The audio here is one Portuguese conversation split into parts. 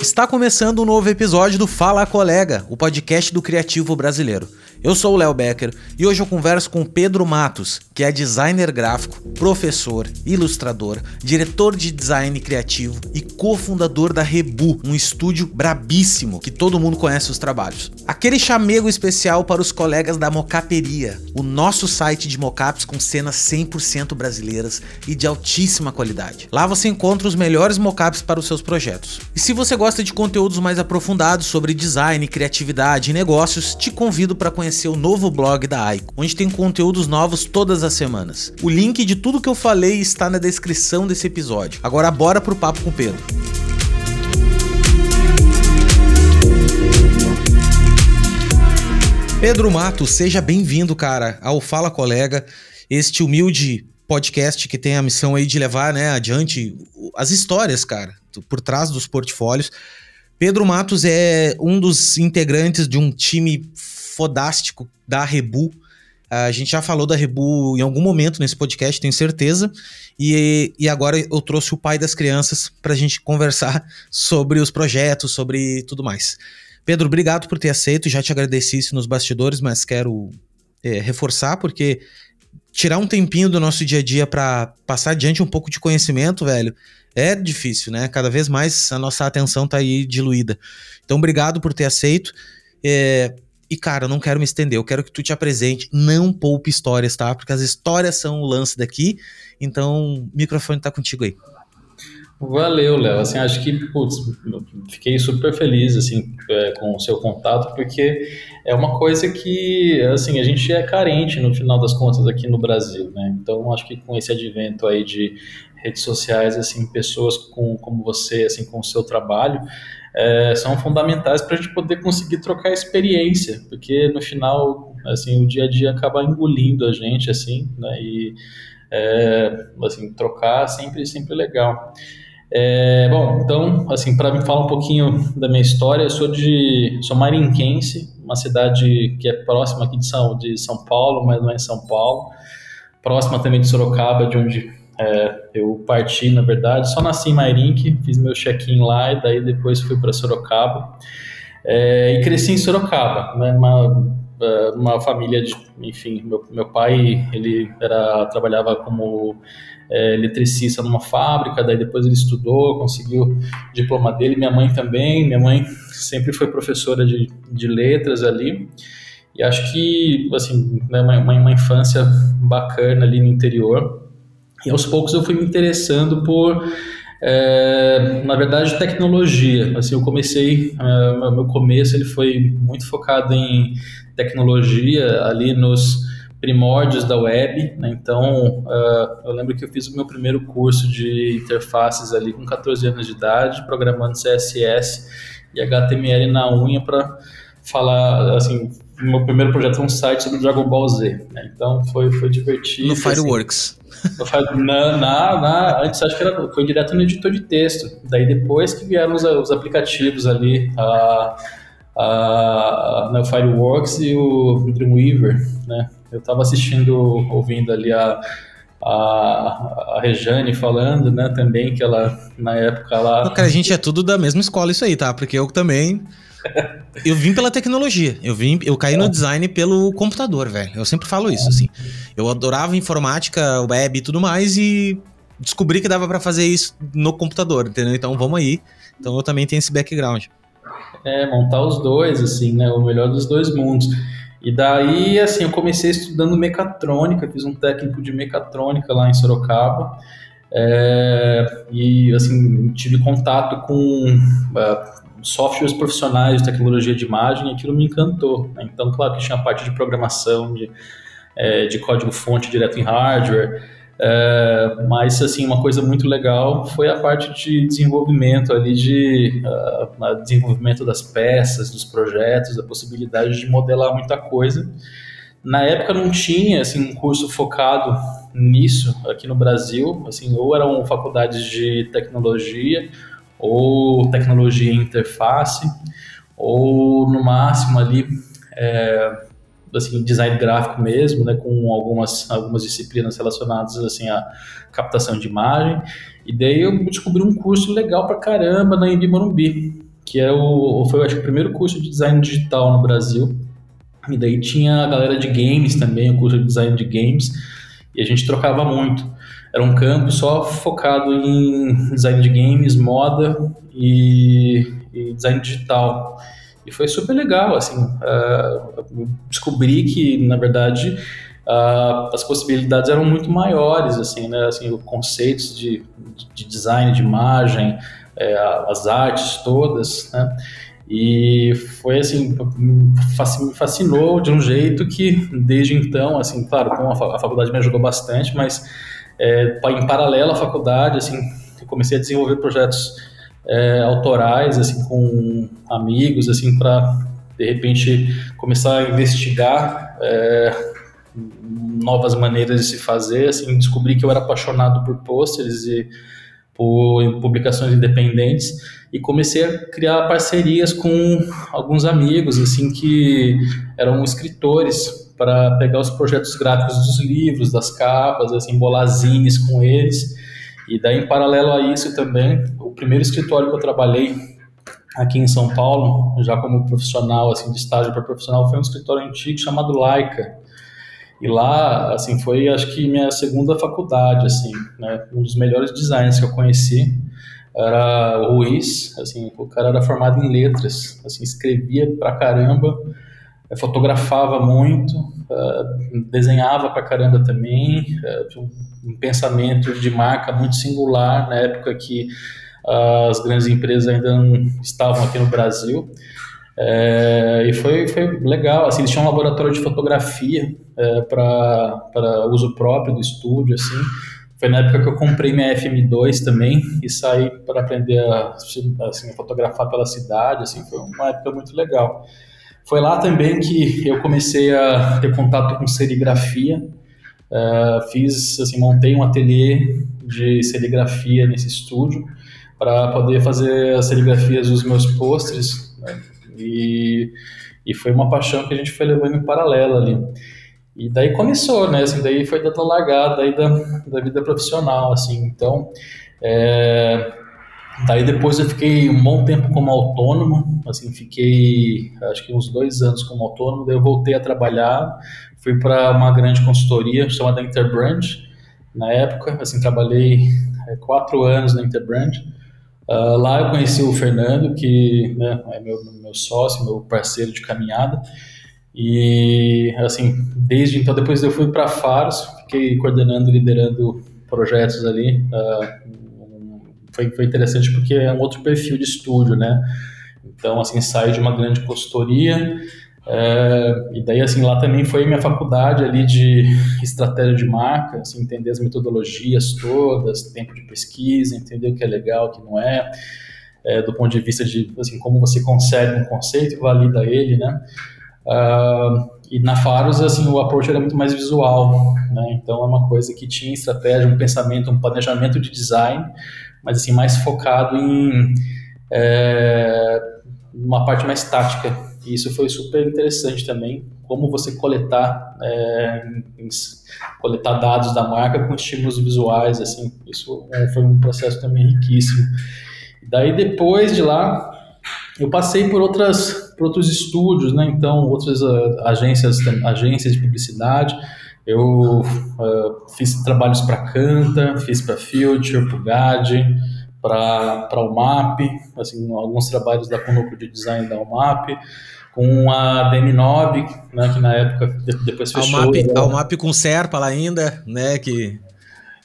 Está começando um novo episódio do Fala Colega, o podcast do criativo brasileiro. Eu sou o Léo Becker e hoje eu converso com Pedro Matos, que é designer gráfico, professor, ilustrador, diretor de design criativo e cofundador da Rebu, um estúdio brabíssimo que todo mundo conhece os trabalhos. Aquele chamego especial para os colegas da Mocaperia, o nosso site de mocaps com cenas 100% brasileiras e de altíssima qualidade. Lá você encontra os melhores mocaps para os seus projetos. E se você gosta de conteúdos mais aprofundados sobre design, criatividade e negócios, te convido para conhecer conhecer o novo blog da Aiko, onde tem conteúdos novos todas as semanas. O link de tudo que eu falei está na descrição desse episódio. Agora bora pro papo com o Pedro. Pedro Mato, seja bem-vindo, cara, ao Fala Colega, este humilde podcast que tem a missão aí de levar, né, adiante as histórias, cara, por trás dos portfólios. Pedro Matos é um dos integrantes de um time fodástico da Rebu. A gente já falou da Rebu em algum momento nesse podcast, tenho certeza. E, e agora eu trouxe o pai das crianças para a gente conversar sobre os projetos, sobre tudo mais. Pedro, obrigado por ter aceito. Já te agradeci isso nos bastidores, mas quero é, reforçar, porque tirar um tempinho do nosso dia a dia para passar adiante um pouco de conhecimento, velho, é difícil, né? Cada vez mais a nossa atenção tá aí diluída. Então, obrigado por ter aceito. É, e, cara, eu não quero me estender, eu quero que tu te apresente. Não poupe histórias, tá? Porque as histórias são o lance daqui. Então, o microfone tá contigo aí. Valeu, Léo. Assim, acho que, putz, fiquei super feliz, assim, é, com o seu contato, porque é uma coisa que, assim, a gente é carente, no final das contas, aqui no Brasil, né? Então, acho que com esse advento aí de redes sociais, assim, pessoas com, como você, assim, com o seu trabalho, é, são fundamentais para a gente poder conseguir trocar experiência, porque no final, assim, o dia a dia acaba engolindo a gente, assim, né, e, é, assim, trocar sempre, sempre legal. É, bom, então, assim, para me falar um pouquinho da minha história, eu sou de, sou marinquense, uma cidade que é próxima aqui de São, de São Paulo, mas não é em São Paulo, próxima também de Sorocaba, de onde é, eu parti, na verdade, só nasci em Mairink, fiz meu check-in lá e daí depois fui para Sorocaba. É, e cresci em Sorocaba, né, uma, é, uma família de, enfim, meu, meu pai, ele era, trabalhava como é, eletricista numa fábrica, daí depois ele estudou, conseguiu o diploma dele, minha mãe também, minha mãe sempre foi professora de, de letras ali, e acho que, assim, né, uma, uma infância bacana ali no interior, e aos poucos eu fui me interessando por, é, na verdade, tecnologia. Assim, eu comecei, é, meu começo ele foi muito focado em tecnologia ali nos primórdios da web. Né? Então, uh, eu lembro que eu fiz o meu primeiro curso de interfaces ali com 14 anos de idade, programando CSS e HTML na unha para falar, assim, meu primeiro projeto foi um site sobre Dragon Ball Z. Né? Então, foi, foi divertido. No Fireworks. Assim, na, na, na, antes acho que era, foi direto no editor de texto. Daí depois que vieram os, os aplicativos ali, a, a, a, Fireworks e o Dreamweaver, né? Eu estava assistindo, ouvindo ali a, a, a Rejane falando, né, também, que ela, na época, lá... Não, cara, a gente é tudo da mesma escola isso aí, tá? Porque eu também eu vim pela tecnologia. Eu vim, eu caí no design pelo computador, velho. Eu sempre falo isso, assim. Eu adorava informática, web e tudo mais e descobri que dava para fazer isso no computador, entendeu? Então vamos aí. Então eu também tenho esse background. É, montar os dois, assim, né? O melhor dos dois mundos. E daí, assim, eu comecei estudando mecatrônica, fiz um técnico de mecatrônica lá em Sorocaba. É, e, assim, tive contato com uh, softwares profissionais de tecnologia de imagem, aquilo me encantou. Né? Então, claro que tinha a parte de programação, de, é, de código-fonte direto em hardware, é, mas, assim, uma coisa muito legal foi a parte de desenvolvimento ali, de uh, desenvolvimento das peças, dos projetos, a possibilidade de modelar muita coisa. Na época não tinha, assim, um curso focado nisso aqui no Brasil, assim, ou eram faculdades de tecnologia, ou tecnologia interface, ou no máximo ali é, assim, design gráfico mesmo, né, com algumas, algumas disciplinas relacionadas assim à captação de imagem. E daí eu descobri um curso legal pra caramba na Embi Morumbi, que é o, foi acho, o primeiro curso de design digital no Brasil. E daí tinha a galera de games também, o curso de design de games, e a gente trocava muito. Era um campo só focado em design de games, moda e, e design digital. E foi super legal, assim, uh, descobri que, na verdade, uh, as possibilidades eram muito maiores, assim, né, assim, os conceitos de, de design de imagem, é, as artes todas, né, e foi assim, me fascinou de um jeito que, desde então, assim, claro, a faculdade me ajudou bastante, mas é, em paralelo à faculdade, assim, comecei a desenvolver projetos é, autorais, assim, com amigos, assim, para de repente começar a investigar é, novas maneiras de se fazer, assim, descobri que eu era apaixonado por pôsteres e por publicações independentes e comecei a criar parcerias com alguns amigos, assim, que eram escritores para pegar os projetos gráficos dos livros, das capas, assim, bolar com eles e daí, em paralelo a isso também, o primeiro escritório que eu trabalhei aqui em São Paulo, já como profissional, assim, de estágio para profissional, foi um escritório antigo chamado Laika. E lá, assim, foi, acho que minha segunda faculdade, assim, né? Um dos melhores designers que eu conheci era o Ruiz, assim, o cara era formado em letras, assim, escrevia pra caramba, fotografava muito, uh, desenhava pra caramba também, uh, um pensamento de marca muito singular na época que uh, as grandes empresas ainda não estavam aqui no Brasil. É, e foi, foi legal, assim, eles tinham um laboratório de fotografia é, para uso próprio do estúdio, assim. Foi na época que eu comprei minha FM2 também e saí para aprender a, assim, a fotografar pela cidade, assim, foi uma época muito legal. Foi lá também que eu comecei a ter contato com serigrafia, Uh, fiz, assim, montei um ateliê de serigrafia nesse estúdio para poder fazer as serigrafias dos meus pôsteres né? e, e foi uma paixão que a gente foi levando em paralelo ali. E daí começou, né? Assim, daí foi dando largada aí da, da vida profissional, assim. Então, é, daí depois eu fiquei um bom tempo como autônomo, assim, fiquei acho que uns dois anos como autônomo, daí eu voltei a trabalhar, fui para uma grande consultoria chamada Interbrand, na época, assim, trabalhei é, quatro anos na Interbrand. Uh, lá eu conheci o Fernando, que né, é meu, meu sócio, meu parceiro de caminhada. E, assim, desde então, depois eu fui para Faros, fiquei coordenando, liderando projetos ali. Uh, foi, foi interessante porque é um outro perfil de estúdio, né? Então, assim, saio de uma grande consultoria, é, e daí, assim, lá também foi minha faculdade ali de estratégia de marca, assim, entender as metodologias todas, tempo de pesquisa, entender o que é legal, o que não é, é do ponto de vista de, assim, como você consegue um conceito e valida ele, né? Uh, e na Faros, assim, o approach era muito mais visual, né? Então, é uma coisa que tinha estratégia, um pensamento, um planejamento de design, mas, assim, mais focado em é, uma parte mais tática, e isso foi super interessante também, como você coletar, é, coletar dados da marca com estímulos visuais, assim, isso é, foi um processo também riquíssimo. Daí depois de lá, eu passei por outras por outros estúdios, né? Então outras uh, agências agências de publicidade. Eu uh, fiz trabalhos para Canta, fiz para Future, para o GAD, para o MAP, assim, alguns trabalhos da Conuco de Design da UMAP, com a DM9, né, que na época depois fechou. A UMAP, a UMAP com Serpa lá ainda, né, que...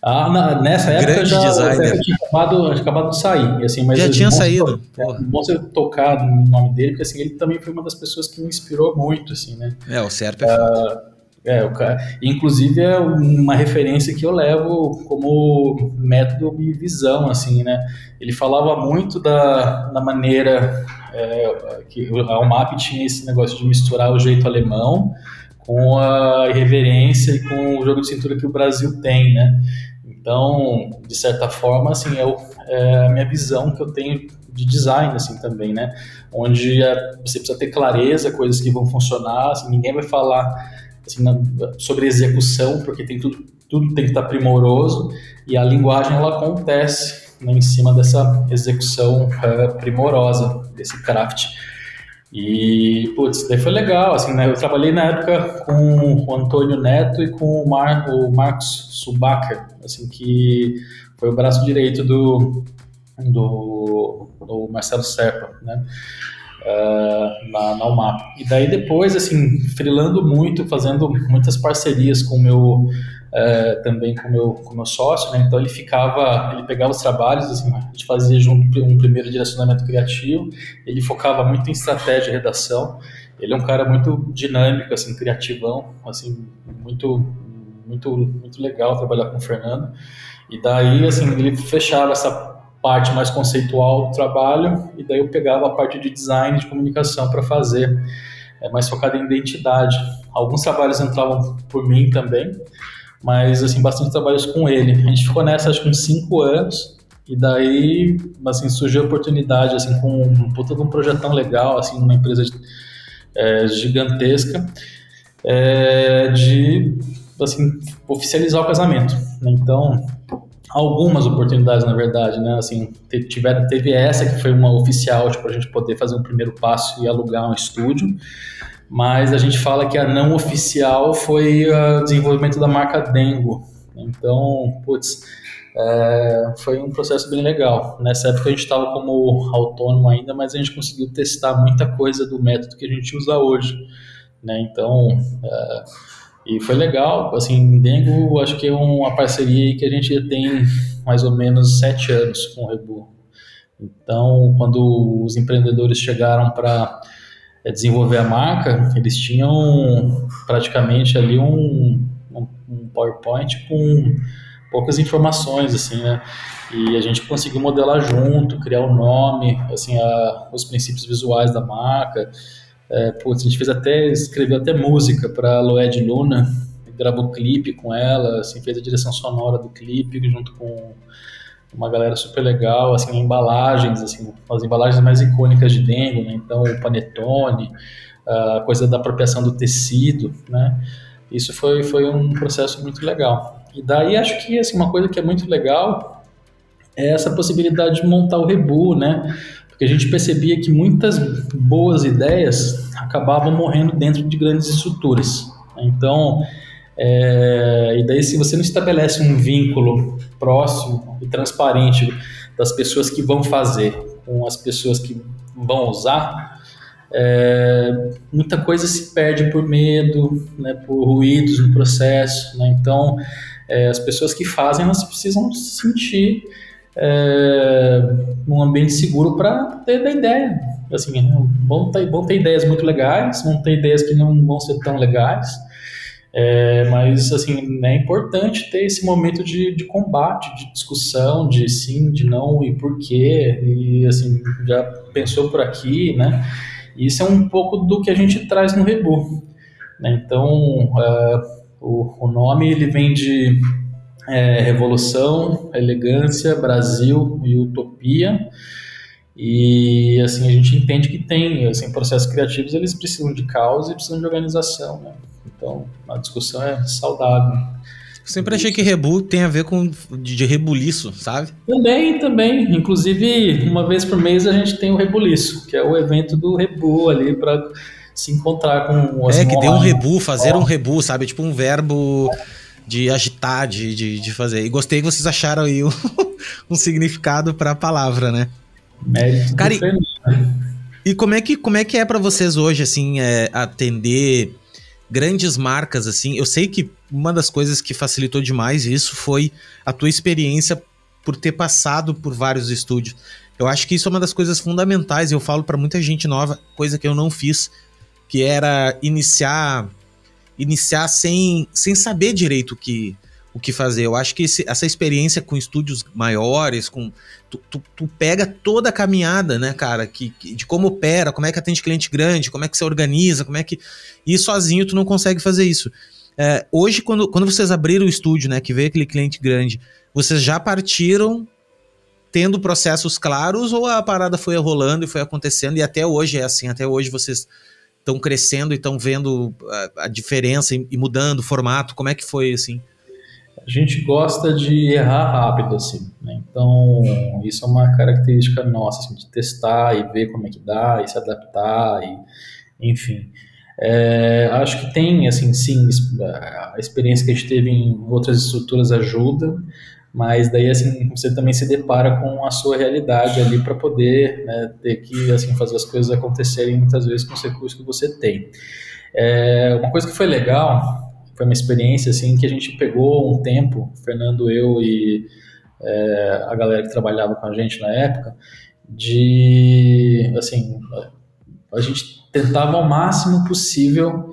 Ah, na, nessa época Grande já, designer. já tinha acabado, acabado de sair. Assim, mas já tinha saído. É bom você tocar no nome dele, porque assim, ele também foi uma das pessoas que me inspirou muito, assim, né? É, o Serpa é uh, é, o cara, inclusive é uma referência que eu levo como método e visão, assim, né? Ele falava muito da, da maneira é, que a UMAP tinha esse negócio de misturar o jeito alemão com a irreverência e com o jogo de cintura que o Brasil tem, né? Então, de certa forma, assim, é, o, é a minha visão que eu tenho de design, assim, também, né? Onde você precisa ter clareza, coisas que vão funcionar, assim, ninguém vai falar assim, na, sobre execução, porque tem tudo, tudo tem que estar primoroso, e a linguagem, ela acontece né, em cima dessa execução uh, primorosa, desse craft. E, putz, daí foi legal, assim, né? Eu trabalhei na época com o Antônio Neto e com o, Mar, o Marcos Subacher, assim, que foi o braço direito do, do, do Marcelo Serpa, né? Uh, na, na UMAP. E daí depois, assim, frilando muito, fazendo muitas parcerias com o meu é, também com meu, com meu sócio, né? Então ele ficava, ele pegava os trabalhos, assim, a gente fazia junto um primeiro direcionamento criativo, ele focava muito em estratégia e redação. Ele é um cara muito dinâmico, assim, criativão, assim, muito, muito, muito legal trabalhar com o Fernando. E daí, assim, ele fechava essa parte mais conceitual do trabalho e daí eu pegava a parte de design de comunicação para fazer, é mais focado em identidade. Alguns trabalhos entravam por mim também, mas assim bastante trabalhos com ele. A gente ficou nessa acho que uns cinco anos e daí assim surgiu a oportunidade assim com um puta de um projetão legal assim numa empresa é, gigantesca é, de assim oficializar o casamento. Então algumas oportunidades na verdade, né? Assim teve essa que foi uma oficial tipo, a gente poder fazer um primeiro passo e alugar um estúdio mas a gente fala que a não oficial foi o desenvolvimento da marca Dengo. Então, putz, é, foi um processo bem legal. Nessa época a gente estava como autônomo ainda, mas a gente conseguiu testar muita coisa do método que a gente usa hoje. Né? Então, é, e foi legal. Assim, Dengo acho que é uma parceria que a gente já tem mais ou menos sete anos com o Rebu. Então, quando os empreendedores chegaram para é, desenvolver a marca, eles tinham praticamente ali um, um, PowerPoint com poucas informações, assim, né? E a gente conseguiu modelar junto, criar o um nome, assim, a, os princípios visuais da marca. É, putz, a gente fez até, escreveu até música para Loed Luna, gravou clipe com ela, assim, fez a direção sonora do clipe junto com uma galera super legal, assim, embalagens, assim, as embalagens mais icônicas de Dengo, né? Então, o panetone, a coisa da apropriação do tecido, né? Isso foi, foi um processo muito legal. E daí acho que assim, uma coisa que é muito legal é essa possibilidade de montar o Rebu, né? Porque a gente percebia que muitas boas ideias acabavam morrendo dentro de grandes estruturas. Então, é, e daí, se você não estabelece um vínculo próximo e transparente das pessoas que vão fazer com as pessoas que vão usar, é, muita coisa se perde por medo, né, por ruídos no processo. Né? Então, é, as pessoas que fazem, elas precisam se sentir é, num ambiente seguro para ter da ideia. Assim, vão ter, vão ter ideias muito legais, vão ter ideias que não vão ser tão legais, é, mas, assim, é importante ter esse momento de, de combate, de discussão, de sim, de não e por quê, e, assim, já pensou por aqui, né? Isso é um pouco do que a gente traz no Rebu. Né? Então, uh, o, o, nome, ele vem de é, revolução, elegância, Brasil e utopia, e assim a gente entende que tem assim processos criativos eles precisam de causa e precisam de organização né? Então, a discussão é saudável. Eu sempre achei que rebu tem a ver com de, rebuliço, sabe? Também, também. Inclusive, uma vez por mês a gente tem o rebuliço, que é o evento do rebu ali para se encontrar com os É, que tem um rebu, fazer um rebu, sabe? Tipo um verbo de agitar, de, de, de fazer. E gostei que vocês acharam aí um, um significado para a palavra, né? Mérito Cara, e, e como é que como é que é para vocês hoje assim é, atender grandes marcas, assim. Eu sei que uma das coisas que facilitou demais isso foi a tua experiência por ter passado por vários estúdios. Eu acho que isso é uma das coisas fundamentais. Eu falo para muita gente nova, coisa que eu não fiz, que era iniciar iniciar sem, sem saber direito o que o que fazer. Eu acho que esse, essa experiência com estúdios maiores, com tu, tu, tu, pega toda a caminhada, né, cara, que, que, de como opera, como é que atende cliente grande, como é que você organiza, como é que. E sozinho tu não consegue fazer isso. É, hoje, quando, quando vocês abriram o estúdio, né, que veio aquele cliente grande, vocês já partiram tendo processos claros ou a parada foi rolando e foi acontecendo e até hoje é assim, até hoje vocês estão crescendo e estão vendo a, a diferença e, e, mudando o formato, como é que foi assim? A gente gosta de errar rápido assim, né? então isso é uma característica nossa, assim, de testar e ver como é que dá e se adaptar e enfim. É, acho que tem, assim, sim, a experiência que a gente teve em outras estruturas ajuda, mas daí assim você também se depara com a sua realidade ali para poder né, ter que assim fazer as coisas acontecerem muitas vezes com os recursos que você tem. É, uma coisa que foi legal foi uma experiência assim que a gente pegou um tempo, Fernando, eu e é, a galera que trabalhava com a gente na época, de assim a gente tentava ao máximo possível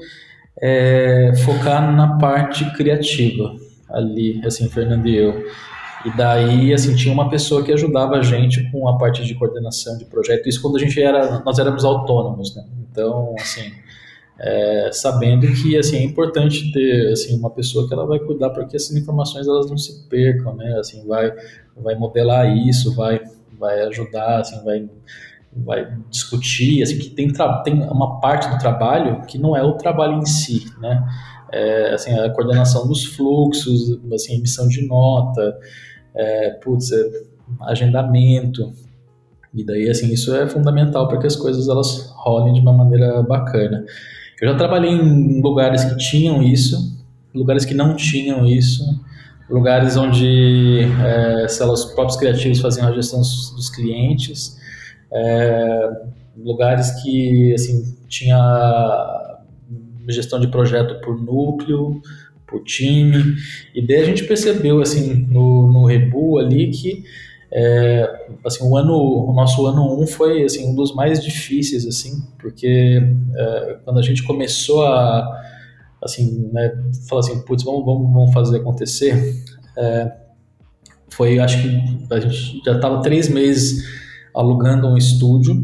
é, focar na parte criativa ali, assim, Fernando e eu. E daí, assim, tinha uma pessoa que ajudava a gente com a parte de coordenação de projeto. Isso quando a gente era, nós éramos autônomos, né? Então, assim, é, sabendo que, assim, é importante ter, assim, uma pessoa que ela vai cuidar para que essas informações elas não se percam, né? Assim, vai, vai modelar isso, vai, vai ajudar, assim, vai vai discutir, assim, que tem, tem uma parte do trabalho que não é o trabalho em si, né? É, assim, a coordenação dos fluxos, assim, emissão de nota, é, putz, é, agendamento. E daí, assim, isso é fundamental para que as coisas elas rolem de uma maneira bacana. Eu já trabalhei em lugares que tinham isso, lugares que não tinham isso, lugares onde é, os próprios criativos faziam a gestão dos clientes, é, lugares que, assim, tinha gestão de projeto por núcleo, por time. E daí a gente percebeu, assim, no, no Rebu ali que é, assim, o ano, o nosso ano 1 um foi assim um dos mais difíceis assim, porque é, quando a gente começou a assim, né, falar assim, putz, vamos, vamos, vamos fazer acontecer, é, foi, acho que a gente já estava três meses alugando um estúdio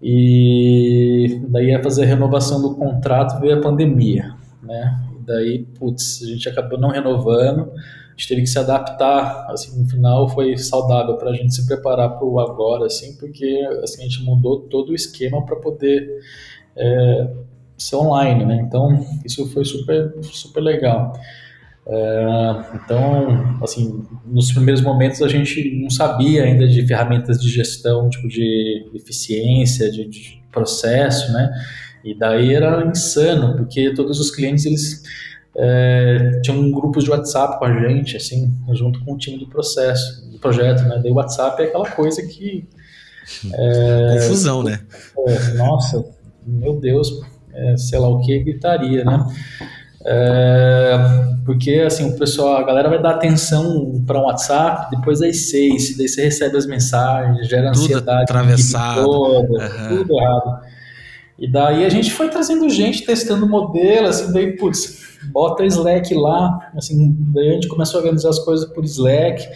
e daí ia fazer a renovação do contrato veio a pandemia, né? Daí, putz, a gente acabou não renovando, a gente teve que se adaptar, assim, no final foi saudável para a gente se preparar para o agora, assim, porque assim, a gente mudou todo o esquema para poder é, ser online, né? Então, isso foi super, super legal. É, então, assim, nos primeiros momentos a gente não sabia ainda de ferramentas de gestão, tipo de eficiência, de, de processo, né? E daí era insano, porque todos os clientes eles é, tinham grupos de WhatsApp com a gente, assim, junto com o time do processo, do projeto, né? Daí o WhatsApp é aquela coisa que. É, Confusão, né? É, nossa, meu Deus, é, sei lá o que, gritaria, né? É, porque assim o pessoal, a galera vai dar atenção para um WhatsApp depois das seis, daí você recebe as mensagens, gera tudo ansiedade, toda, uhum. tudo errado. E daí a gente foi trazendo gente, testando modelo, assim, daí, putz, bota Slack lá, assim, daí a gente começou a organizar as coisas por Slack,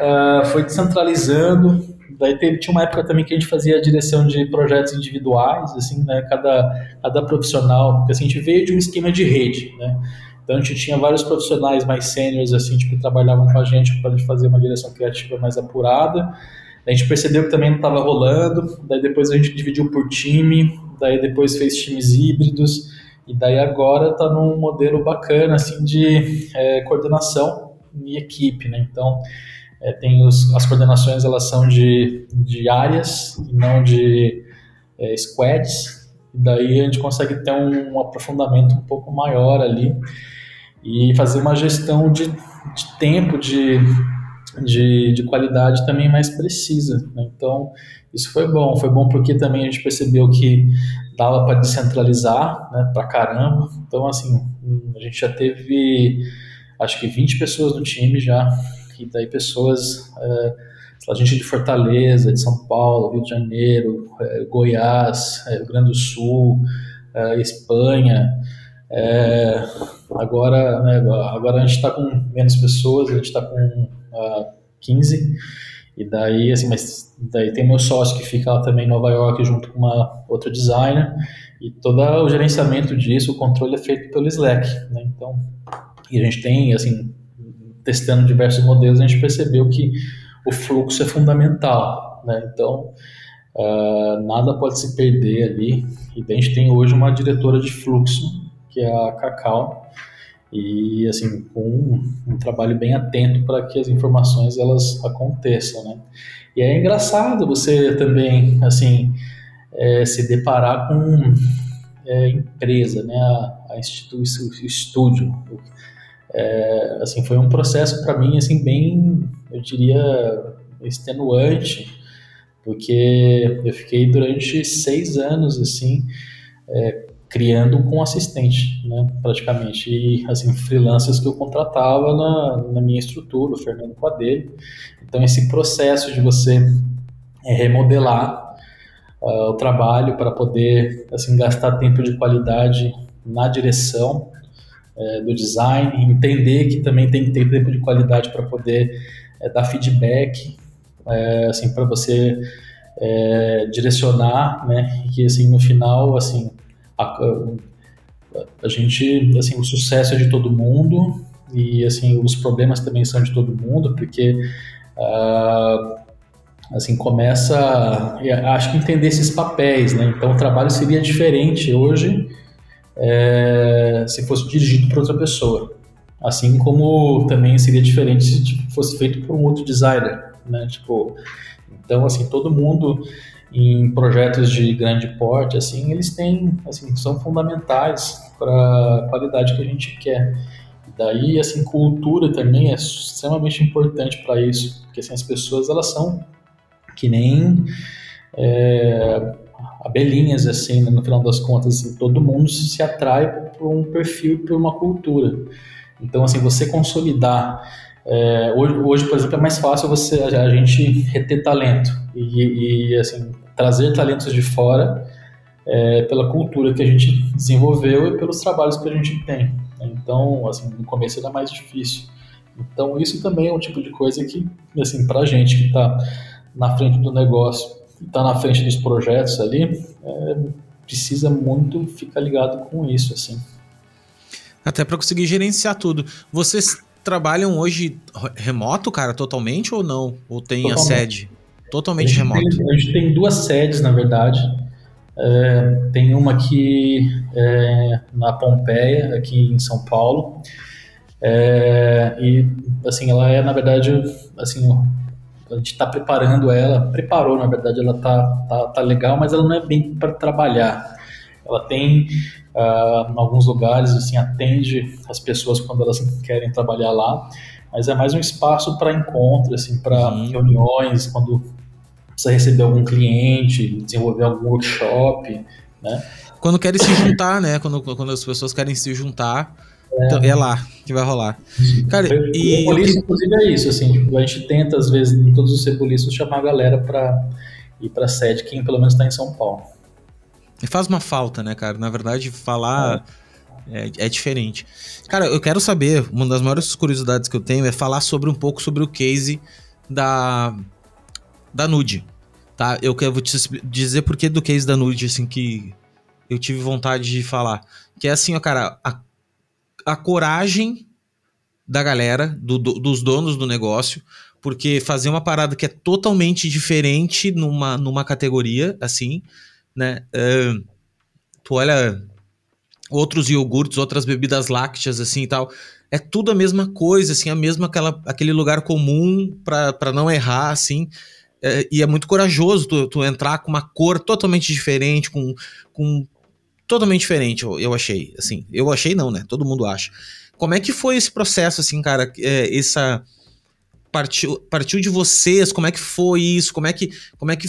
uh, foi descentralizando, daí teve, tinha uma época também que a gente fazia a direção de projetos individuais, assim, né, cada, cada profissional, porque assim, a gente veio de um esquema de rede, né, então a gente tinha vários profissionais mais sêniores, assim, tipo, que trabalhavam com a gente para fazer uma direção criativa mais apurada, a gente percebeu que também não estava rolando, daí depois a gente dividiu por time, daí depois fez times híbridos, e daí agora está num modelo bacana assim de é, coordenação e equipe, né? Então é, tem os, as coordenações elas são de, de áreas e não de é, squads, e daí a gente consegue ter um, um, aprofundamento um pouco maior ali e fazer uma gestão de, de tempo, de de, de qualidade também mais precisa. Né? Então, isso foi bom. Foi bom porque também a gente percebeu que dava para descentralizar né, para caramba. Então, assim, a gente já teve acho que 20 pessoas no time já, e daí pessoas, é, a gente de Fortaleza, de São Paulo, Rio de Janeiro, é, Goiás, é, Rio Grande do Sul, é, Espanha. Agora, né, agora a gente está com menos pessoas, a gente está com 15. E daí, assim, mas daí tem meu sócio que fica lá também em Nova York junto com uma outra designer. e todo o gerenciamento disso, o controle é feito pelo Slack, né? Então, e a gente tem, assim, testando diversos modelos, a gente percebeu que o fluxo é fundamental, né? Então, uh, nada pode se perder ali. E a gente tem hoje uma diretora de fluxo, que é a Cacau, e assim com um, trabalho bem atento para que as informações elas aconteçam, né? E é engraçado você também assim é, se deparar com é, empresa, né? A, a instituição, o estúdio, é, assim foi um processo para mim assim bem, eu diria extenuante, porque eu fiquei durante seis anos assim é, criando com assistente, né, praticamente. E, assim, freelancers que eu contratava na, na minha estrutura, o Fernando Quadelho. Então, esse processo de você é, remodelar uh, o trabalho para poder, assim, gastar tempo de qualidade na direção é, do design, entender que também tem que ter tempo de qualidade para poder é, dar feedback, assim, para você direcionar, né, que, assim, no final, assim, a, a gente, assim, o sucesso é de todo mundo e, assim, os problemas também são de todo mundo, porque, uh, assim, começa, acho que entender esses papéis, né? Então, o trabalho seria diferente hoje é, se fosse dirigido por outra pessoa. Assim como também seria diferente se tipo, fosse feito por um outro designer, né? Tipo, então, assim, todo mundo em projetos de grande porte, assim, eles têm, assim, são fundamentais para a qualidade que a gente quer. Daí, assim, cultura também é extremamente importante para isso, porque assim, as pessoas elas são que nem é, abelhinhas, assim, né, no final das contas, assim, todo mundo se atrai por um perfil, por uma cultura. Então, assim, você consolidar é, hoje, hoje, por exemplo, é mais fácil você a, gente reter talento e, e assim trazer talentos de fora é, pela cultura que a gente desenvolveu e pelos trabalhos que a gente tem. Então, assim, no começo era mais difícil. Então, isso também é um tipo de coisa que, assim, para a gente que está na frente do negócio, está na frente dos projetos ali, é, precisa muito ficar ligado com isso, assim. Até para conseguir gerenciar tudo. Vocês trabalham hoje remoto, cara, totalmente ou não? Ou tem totalmente. a sede? Totalmente a remoto. Tem, a gente tem duas sedes, na verdade. É, tem uma aqui é, na Pompeia, aqui em São Paulo. É, e, assim, ela é, na verdade, assim, a gente está preparando ela, preparou, na verdade, ela tá, tá, tá legal, mas ela não é bem para trabalhar. Ela tem, uh, em alguns lugares, assim, atende as pessoas quando elas querem trabalhar lá, mas é mais um espaço para encontro, assim, para uhum. reuniões, quando precisa receber algum cliente, desenvolver algum workshop, né? Quando querem se juntar, né? Quando, quando as pessoas querem se juntar, é, então, é lá que vai rolar. Cara, e. O Cebuliço, inclusive, é isso, assim, tipo, a gente tenta, às vezes, em todos os cebuliços, chamar a galera para ir para sede, quem pelo menos está em São Paulo. E faz uma falta, né, cara? Na verdade, falar. É. É, é, diferente. Cara, eu quero saber, uma das maiores curiosidades que eu tenho é falar sobre um pouco sobre o case da da Nude, tá? Eu quero te dizer por que do case da Nude, assim, que eu tive vontade de falar. Que é assim, ó, cara, a, a coragem da galera, do, do, dos donos do negócio, porque fazer uma parada que é totalmente diferente numa, numa categoria, assim, né? Uh, tu olha outros iogurtes, outras bebidas lácteas, assim e tal. É tudo a mesma coisa, assim, a mesma aquela, aquele lugar comum para não errar, assim. É, e é muito corajoso tu, tu, entrar com uma cor totalmente diferente, com, com totalmente diferente, eu, eu achei, assim, eu achei não, né, todo mundo acha. Como é que foi esse processo, assim, cara, é, essa partiu, partiu de vocês, como é que foi isso, como é que, como é que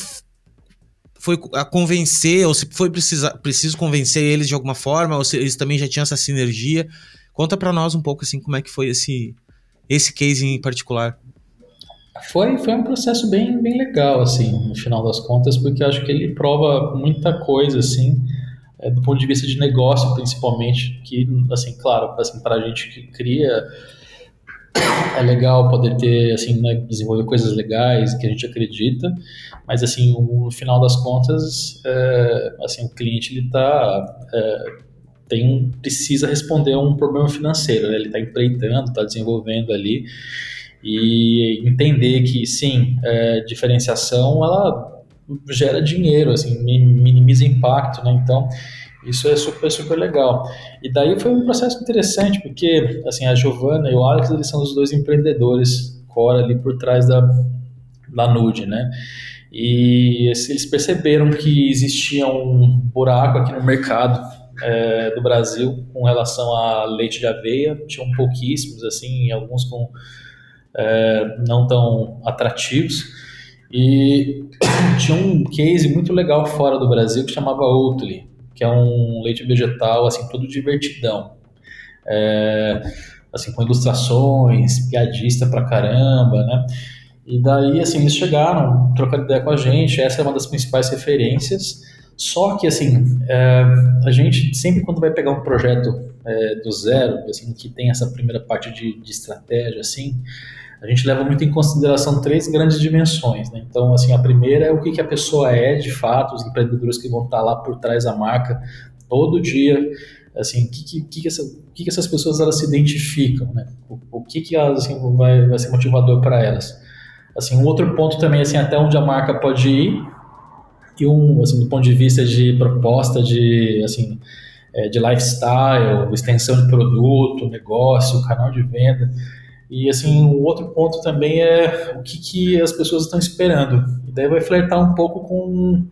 foi a convencer, ou se foi precisa, preciso convencer eles de alguma forma, ou se eles também já tinham essa sinergia, conta para nós um pouco, assim, como é que foi esse, esse case em particular. Foi, foi um processo bem, bem legal, assim, no final das contas, porque acho que ele prova muita coisa, assim, é, do ponto de vista de negócio, principalmente, que, assim, claro, assim, para a gente que cria é legal poder ter, assim, né, desenvolver coisas legais que a gente acredita, mas, assim, no final das contas, é, assim, o cliente, ele tá, é, tem, precisa responder a um problema financeiro, né? ele está empreitando, está desenvolvendo ali, e entender que, sim, é, diferenciação, ela gera dinheiro, assim, minimiza impacto, né, então isso é super, super legal. E daí foi um processo interessante, porque assim, a Giovana e o Alex, eles são os dois empreendedores core ali por trás da, da Nude, né? E eles perceberam que existia um buraco aqui no mercado é, do Brasil com relação a leite de aveia, tinham pouquíssimos, assim, alguns com é, não tão atrativos. E tinha um case muito legal fora do Brasil que chamava Oatly, que é um leite vegetal, assim, todo divertidão. É, assim, com ilustrações, piadista pra caramba, né? E daí, assim, eles chegaram, trocaram ideia com a gente, essa é uma das principais referências, só que, assim, é, a gente sempre quando vai pegar um projeto é, do zero, assim, que tem essa primeira parte de, de estratégia, assim, a gente leva muito em consideração três grandes dimensões. Né? Então, assim, a primeira é o que, que a pessoa é de fato, os empreendedores que vão estar lá por trás da marca todo dia, assim, o que, que, que, essa, que, essas pessoas elas se identificam, né? O, o que, que elas, assim, vai, vai ser motivador para elas. Assim, um outro ponto também, assim, até onde a marca pode ir, e um, assim, do ponto de vista de proposta de, assim, é, de lifestyle, extensão de produto, negócio, canal de venda, e assim, o um outro ponto também é o que, que as pessoas estão esperando. E daí vai flertar um pouco com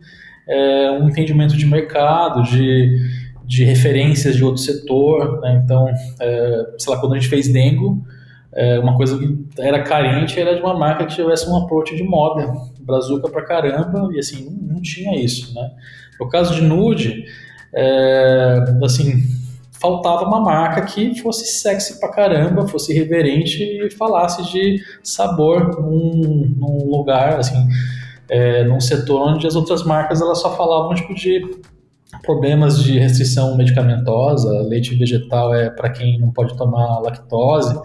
é, um entendimento de mercado, de, de referências de outro setor. Né? Então, é, sei lá, quando a gente fez Dengo, é, uma coisa que era carente era de uma marca que tivesse um approach de moda, brazuca pra caramba, e assim, não, não tinha isso. Né? No caso de Nude, é, assim, faltava uma marca que fosse sexy pra caramba, fosse reverente e falasse de sabor num, num lugar, assim, é, num setor onde as outras marcas elas só falavam tipo de problemas de restrição medicamentosa, leite vegetal é para quem não pode tomar lactose,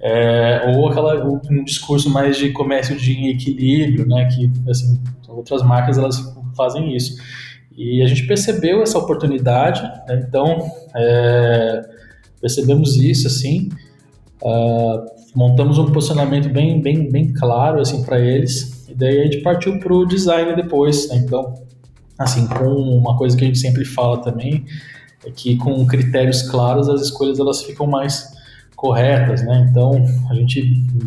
é, ou aquela um discurso mais de comércio de equilíbrio, né, que assim outras marcas elas fazem isso. E a gente percebeu essa oportunidade, né? então é, percebemos isso assim, uh, montamos um posicionamento bem, bem, bem claro assim para eles, e daí a gente partiu para o design depois. Né? Então, assim, com uma coisa que a gente sempre fala também é que com critérios claros as escolhas elas ficam mais corretas, né? Então a gente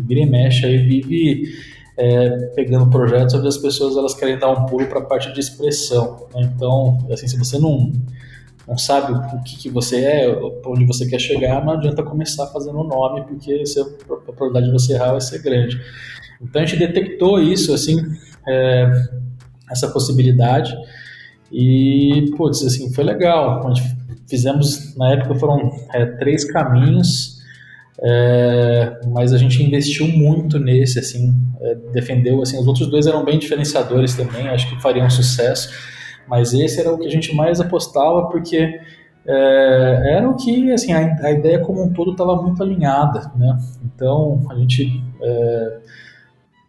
vira e mexe aí vive é, pegando projetos onde as pessoas elas querem dar um pulo para a parte de expressão. Né? Então, assim, se você não, não sabe o que, que você é, para onde você quer chegar, não adianta começar fazendo o nome, porque a probabilidade de você errar vai ser grande. Então, a gente detectou isso, assim, é, essa possibilidade, e, putz, assim, foi legal. Fizemos, na época, foram é, três caminhos é, mas a gente investiu muito nesse, assim, é, defendeu, assim, os outros dois eram bem diferenciadores também, acho que fariam sucesso, mas esse era o que a gente mais apostava, porque é, era o que, assim, a, a, ideia como um todo estava muito alinhada, né, então a gente é,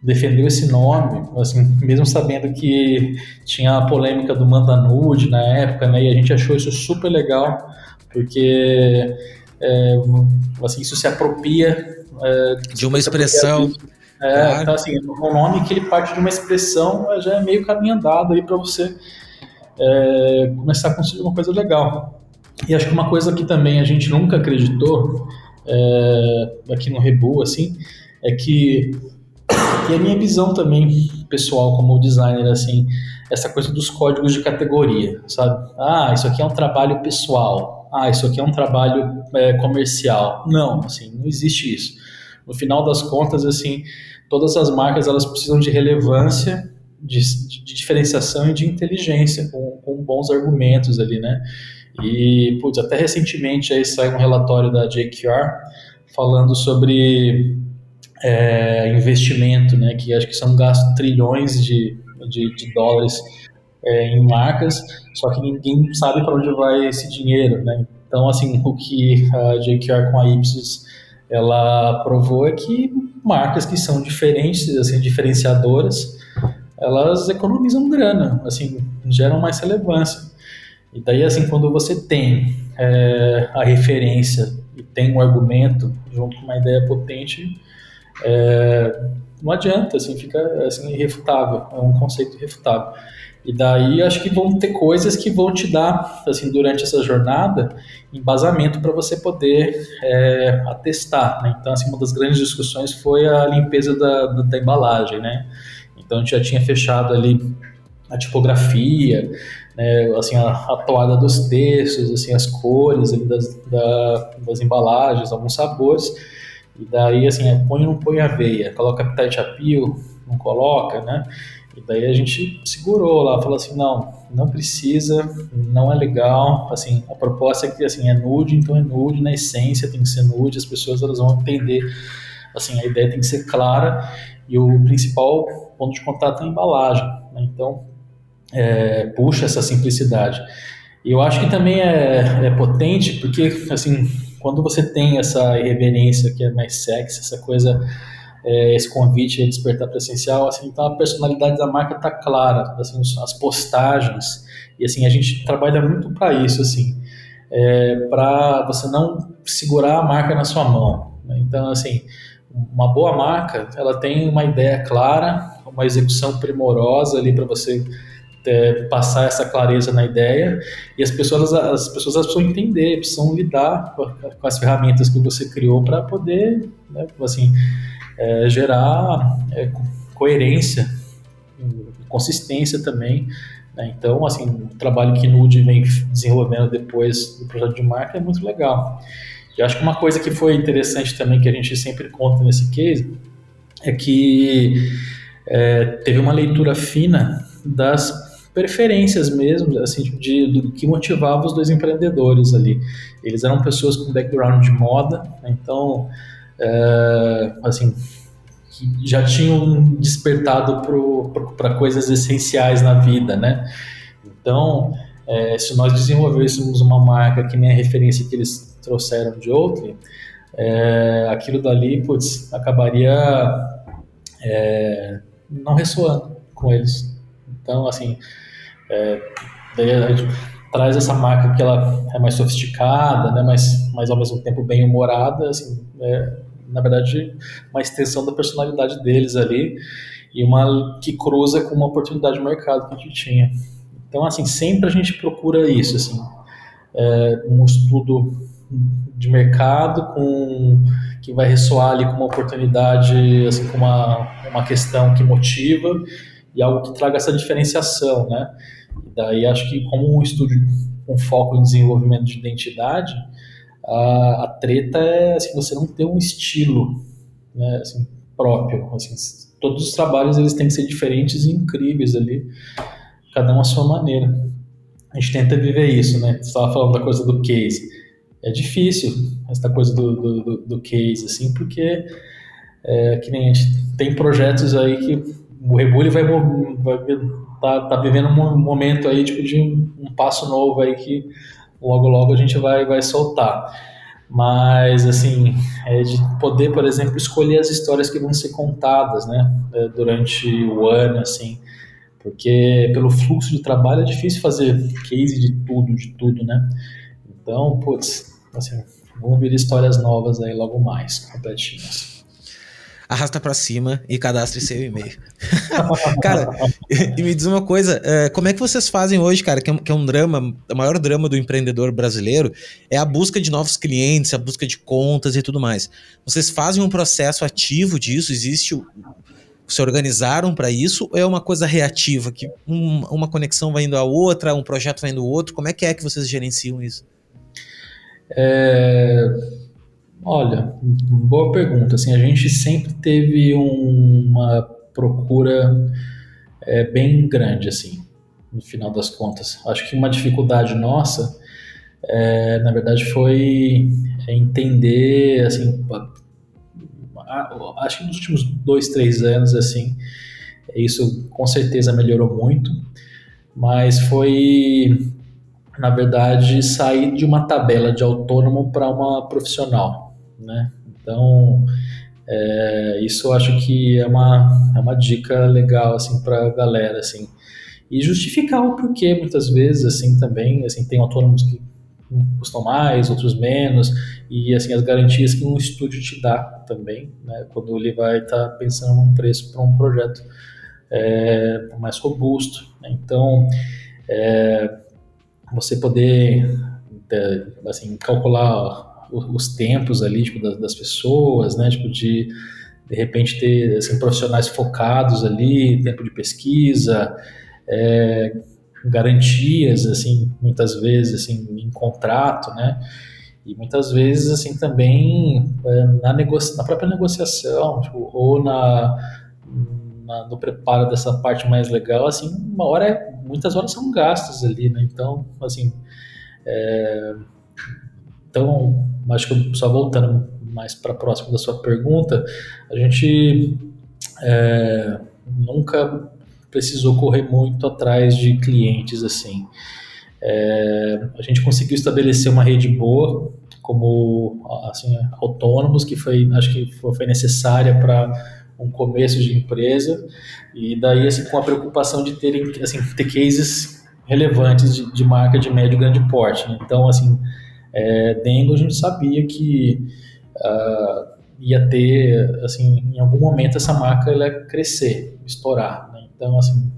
defendeu esse nome, assim, mesmo sabendo que tinha a polêmica do Manda Nude na época, né, e a gente achou isso super legal, porque é, assim, isso se apropria é, de uma expressão. É, claro. então assim, o nome que ele parte de uma expressão já é meio caminho andado aí para você é, começar a construir uma coisa legal. E acho que uma coisa que também a gente nunca acreditou é, aqui no Rebu, assim, é que e a minha visão também pessoal como designer, assim, essa coisa dos códigos de categoria, sabe? Ah, isso aqui é um trabalho pessoal ah, isso aqui é um trabalho é, comercial. Não, assim, não existe isso. No final das contas, assim, todas as marcas elas precisam de relevância, de, de diferenciação e de inteligência, com, com, bons argumentos ali, né? E, putz, até recentemente aí saiu um relatório da JQR falando sobre é, investimento, né? Que acho que são gastos trilhões de, de, de dólares é, em marcas, só que ninguém sabe para onde vai esse dinheiro, né? Então, assim, o que a JQR com a Ipsos ela provou é que marcas que são diferentes, assim, diferenciadoras, elas economizam grana, assim, geram mais relevância. E daí, assim, quando você tem é, a referência e tem um argumento junto com uma ideia potente, é, não adianta, assim, fica assim, irrefutável, é um conceito irrefutável. E daí acho que vão ter coisas que vão te dar, assim, durante essa jornada, embasamento para você poder é, atestar, né? Então, assim, uma das grandes discussões foi a limpeza da, da, da embalagem, né? Então, a gente já tinha fechado ali a tipografia, né, assim, a, a toada dos textos, assim, as cores das, da, das embalagens, alguns sabores, e daí, assim, é, põe ou não põe aveia, coloca appeal, não coloca, né? E daí a gente segurou lá, falou assim, não, não precisa, não é legal, assim, a proposta é que, assim, é nude, então é nude, na essência tem que ser nude, as pessoas elas vão entender, assim, a ideia tem que ser clara e o principal ponto de contato é a embalagem, né? então é, puxa essa simplicidade. E eu acho que também é, é potente porque, assim, quando você tem essa irreverência que é mais sexy, essa coisa é, esse convite a despertar presencial, assim, então a personalidade da marca está clara, assim, as postagens, e assim, a gente trabalha muito para isso, assim, é, para você não segurar a marca na sua mão. Né? Então, assim, uma boa marca, ela tem uma ideia clara, uma execução primorosa ali para você é, passar essa clareza na ideia e as pessoas as pessoas precisam entender precisam lidar com, as ferramentas que você criou para poder né, assim é, gerar é, coerência, consistência também. Né? Então, assim, o trabalho que Nude vem desenvolvendo depois do projeto de marca é muito legal. E acho que uma coisa que foi interessante também, que a gente sempre conta nesse case, é que é, teve uma leitura fina das preferências mesmo, assim, de, do que motivava os dois empreendedores ali. Eles eram pessoas com background de moda, né? então é, assim, já tinham despertado para coisas essenciais na vida, né? Então, é, se nós desenvolvêssemos uma marca que nem a referência que eles trouxeram de outra, é, aquilo dali, putz, acabaria é, não ressoando com eles. Então, assim, daí a gente traz essa marca que ela é mais sofisticada, né, mas, mas ao mesmo tempo bem humorada, assim, é, na verdade, uma extensão da personalidade deles ali e uma que cruza com uma oportunidade de mercado que a gente tinha. Então, assim, sempre a gente procura isso, assim, é, um estudo de mercado com que vai ressoar ali com uma oportunidade, assim, com uma, uma questão que motiva e algo que traga essa diferenciação, né? E daí acho que como um estúdio com foco em desenvolvimento de identidade, a, a treta é assim, você não ter um estilo né, assim, próprio. Assim, todos os trabalhos eles têm que ser diferentes e incríveis ali, cada um à sua maneira. A gente tenta viver isso, né? Você estava falando da coisa do case. É difícil essa coisa do, do, do case, assim, porque é, que nem a gente tem projetos aí que o Rebule vai, vai tá, tá vivendo um momento aí tipo de um, um passo novo aí que logo logo a gente vai, vai soltar. Mas, assim, é de poder, por exemplo, escolher as histórias que vão ser contadas, né, é, durante o ano, assim, porque pelo fluxo de trabalho é difícil fazer case de tudo, de tudo, né. Então, putz, assim, vamos vir histórias novas aí logo mais, completinhas arrasta para cima e cadastre seu e-mail. cara, e me diz uma coisa, é, como é que vocês fazem hoje, cara, que é, que é um drama, o maior drama do empreendedor brasileiro é a busca de novos clientes, a busca de contas e tudo mais. Vocês fazem um processo ativo disso? Existe se organizaram para isso ou é uma coisa reativa, que um, uma conexão vai indo à outra, um projeto vai indo ao outro? Como é que é que vocês gerenciam isso? É, Olha, boa pergunta. Assim, a gente sempre teve um, uma procura é, bem grande, assim, no final das contas. Acho que uma dificuldade nossa, é, na verdade, foi entender, assim, acho que nos últimos dois, três anos, assim, isso com certeza melhorou muito, mas foi, na verdade, sair de uma tabela de autônomo para uma profissional né? Então, é, isso eu acho que é uma, é uma dica legal, assim, para a galera, assim. E justificar o porquê, muitas vezes, assim, também, assim, tem autônomos que custam mais, outros menos, e, assim, as garantias que um estúdio te dá também, né, quando ele vai estar tá pensando num preço para um projeto é, mais robusto. Né? Então, é, você poder, é, assim, calcular os tempos ali, tipo, das, das pessoas, né, tipo, de de repente ter assim, profissionais focados ali, tempo de pesquisa, é, garantias, assim, muitas vezes, assim, em contrato, né, e muitas vezes, assim, também é, na, negocia na própria negociação, tipo, ou na, na, no preparo dessa parte mais legal, assim, uma hora, é, muitas horas são gastos ali, né, então, assim, é, então, acho que só voltando mais para próximo da sua pergunta, a gente é, nunca precisou correr muito atrás de clientes assim. É, a gente conseguiu estabelecer uma rede boa, como assim, autônomos, que foi, acho que foi necessária para um começo de empresa, e daí assim, com a preocupação de terem assim, ter cases relevantes de, de marca de médio e grande porte. Então, assim, é, dengue a gente sabia que uh, ia ter, assim, em algum momento essa marca ela ia crescer, estourar. Né? Então, assim,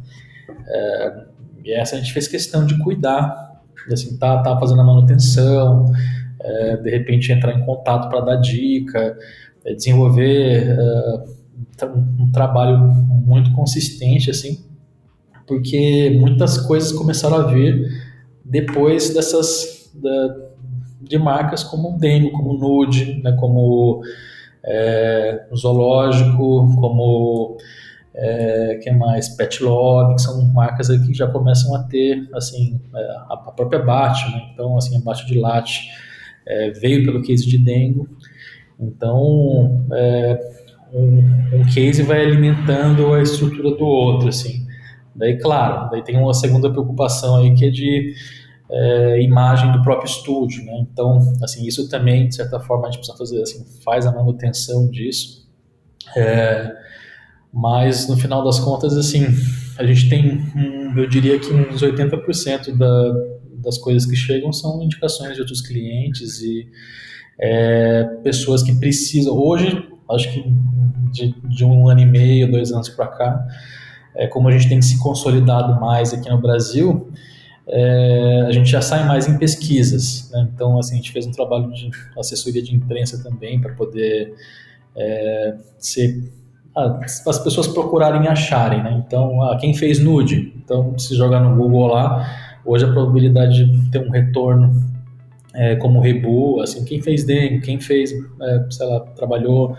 é, e essa a gente fez questão de cuidar, assim, tá, tá fazendo a manutenção, é, de repente entrar em contato para dar dica, é, desenvolver é, um trabalho muito consistente, assim, porque muitas coisas começaram a vir depois dessas da, de marcas como o Dengo, como Nude, né, como é, Zoológico, como é, que mais? Pet Log, que são marcas que já começam a ter assim é, a, própria Bate, né? então assim a Bate de Latte é, veio pelo case de Dengo, então é, um, um, case vai alimentando a estrutura do outro, assim. Daí, claro, daí tem uma segunda preocupação aí que é de é, imagem do próprio estúdio, né? Então, assim, isso também, de certa forma, a gente precisa fazer, assim, faz a manutenção disso. É, mas, no final das contas, assim, a gente tem, um, eu diria que uns 80% da, das coisas que chegam são indicações de outros clientes e é, pessoas que precisam. Hoje, acho que de, de um ano e meio, dois anos para cá, é, como a gente tem se consolidado mais aqui no Brasil, é, a gente já sai mais em pesquisas. Né? Então, assim, a gente fez um trabalho de assessoria de imprensa também para poder é, ser ah, as pessoas procurarem e acharem, né? Então, ah, quem fez nude? Então, se jogar no Google lá, hoje a probabilidade de ter um retorno é, como Rebu, assim, quem fez dengue, quem fez, é, sei lá, trabalhou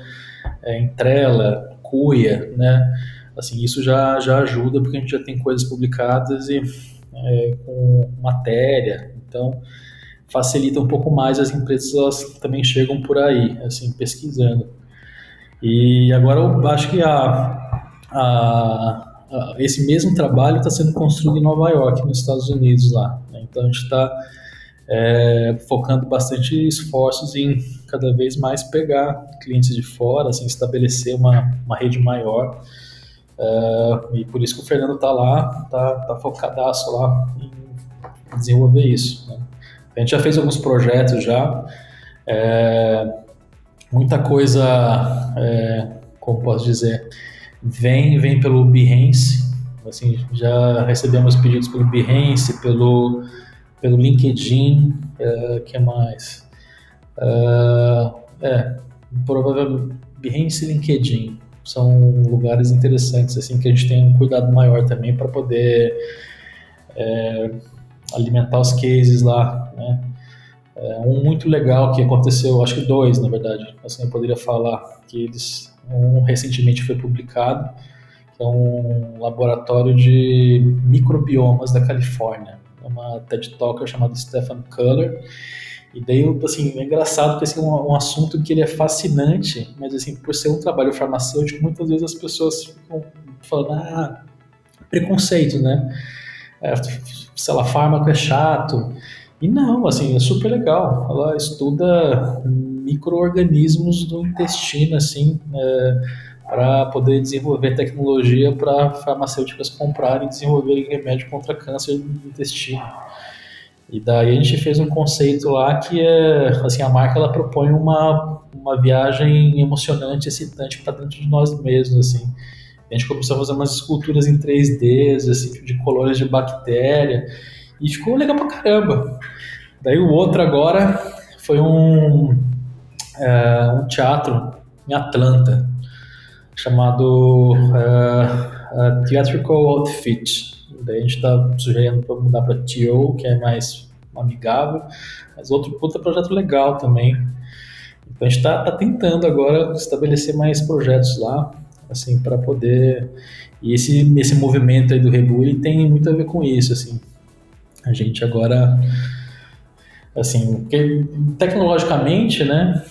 é, em Trela, Cuia, né? Assim, isso já, já ajuda porque a gente já tem coisas publicadas e é, com matéria, então facilita um pouco mais as empresas também chegam por aí, assim, pesquisando. E agora eu acho que a, a, a esse mesmo trabalho está sendo construído em Nova York, nos Estados Unidos lá. Né? Então a gente está é, focando bastante esforços em cada vez mais pegar clientes de fora, assim, estabelecer uma, uma rede maior Uh, e por isso que o Fernando está lá, está tá focadaço lá em desenvolver isso. Né? A gente já fez alguns projetos já, é, muita coisa, é, como posso dizer, vem, vem pelo Behance, assim, já recebemos pedidos pelo Behance, pelo, pelo LinkedIn, é, que mais? Uh, é, provavelmente Behance e LinkedIn são lugares interessantes assim que a gente tem um cuidado maior também para poder é, alimentar os cases lá, né? É, um muito legal que aconteceu, acho que dois na verdade, assim eu poderia falar que eles um recentemente foi publicado, que é um laboratório de microbiomas da Califórnia, uma TED Talker chamada Stephen Culler e daí, assim, é engraçado porque assim, é um, um, assunto que ele é fascinante, mas assim, por ser um trabalho farmacêutico, muitas vezes as pessoas ficam falando, ah, preconceito, né? É, sei lá, fármaco é chato. E não, assim, é super legal. Ela estuda micro-organismos do intestino, assim, é, para poder desenvolver tecnologia para farmacêuticas comprarem e desenvolverem remédio contra câncer do intestino. E daí a gente fez um conceito lá que é, assim, a marca ela propõe uma, uma viagem emocionante, excitante para dentro de nós mesmos, assim. A gente começou a fazer umas esculturas em 3D, assim, de colônias de bactéria, e ficou legal pra caramba. Daí o outro agora foi um, é, um teatro em Atlanta, chamado uh, Theatrical Outfit. Daí a gente está sugerindo para mudar para TO, que é mais amigável, mas outro puta projeto legal também. Então a gente está tá tentando agora estabelecer mais projetos lá, assim, para poder. E esse, esse movimento aí do Rebu ele tem muito a ver com isso, assim. A gente agora, assim, porque tecnologicamente, né?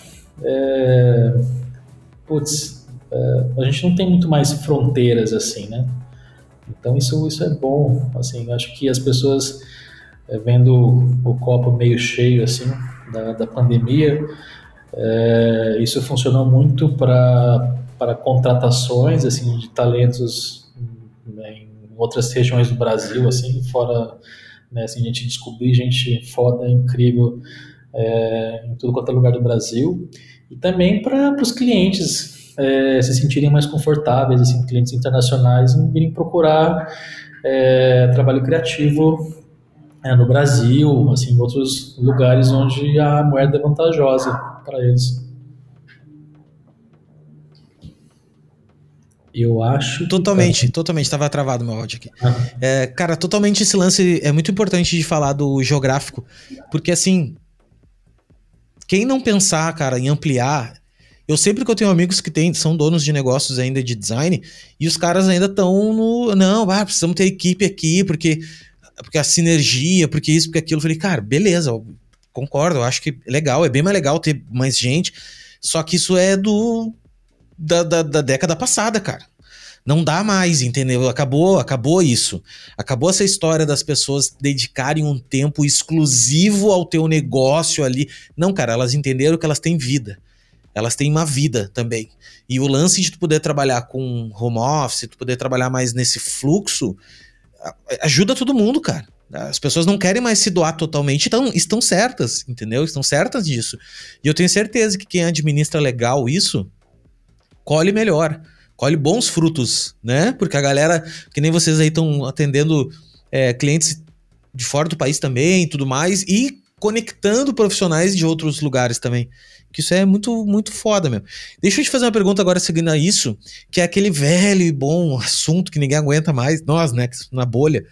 É, putz, é, a gente não tem muito mais fronteiras assim, né? Então isso, isso é bom, assim, acho que as pessoas é, vendo o copo meio cheio assim da, da pandemia, é, isso funcionou muito para contratações assim de talentos em outras regiões do Brasil, assim, fora né, assim, a gente descobrir gente foda, incrível é, em tudo quanto é lugar do Brasil. E também para os clientes é, se sentirem mais confortáveis, assim, clientes internacionais, em virem procurar é, trabalho criativo é, no Brasil, assim, em outros lugares onde a moeda é vantajosa para eles. Eu acho. Totalmente, totalmente. Tava travado meu áudio aqui. Ah. É, cara, totalmente esse lance é muito importante de falar do geográfico, porque assim, quem não pensar, cara, em ampliar eu sempre que eu tenho amigos que tem, são donos de negócios ainda de design, e os caras ainda estão no. Não, ah, precisamos ter equipe aqui, porque, porque a sinergia, porque isso, porque aquilo. Eu falei, cara, beleza, eu concordo, eu acho que é legal, é bem mais legal ter mais gente. Só que isso é do. Da, da, da década passada, cara. Não dá mais, entendeu? Acabou, acabou isso. Acabou essa história das pessoas dedicarem um tempo exclusivo ao teu negócio ali. Não, cara, elas entenderam que elas têm vida elas têm uma vida também. E o lance de tu poder trabalhar com home office, tu poder trabalhar mais nesse fluxo, ajuda todo mundo, cara. As pessoas não querem mais se doar totalmente, então estão certas, entendeu? Estão certas disso. E eu tenho certeza que quem administra legal isso, colhe melhor, colhe bons frutos, né? Porque a galera, que nem vocês aí estão atendendo é, clientes de fora do país também, tudo mais, e conectando profissionais de outros lugares também. Que isso é muito, muito foda mesmo. Deixa eu te fazer uma pergunta agora seguindo a isso, que é aquele velho e bom assunto que ninguém aguenta mais, nós, né, na bolha,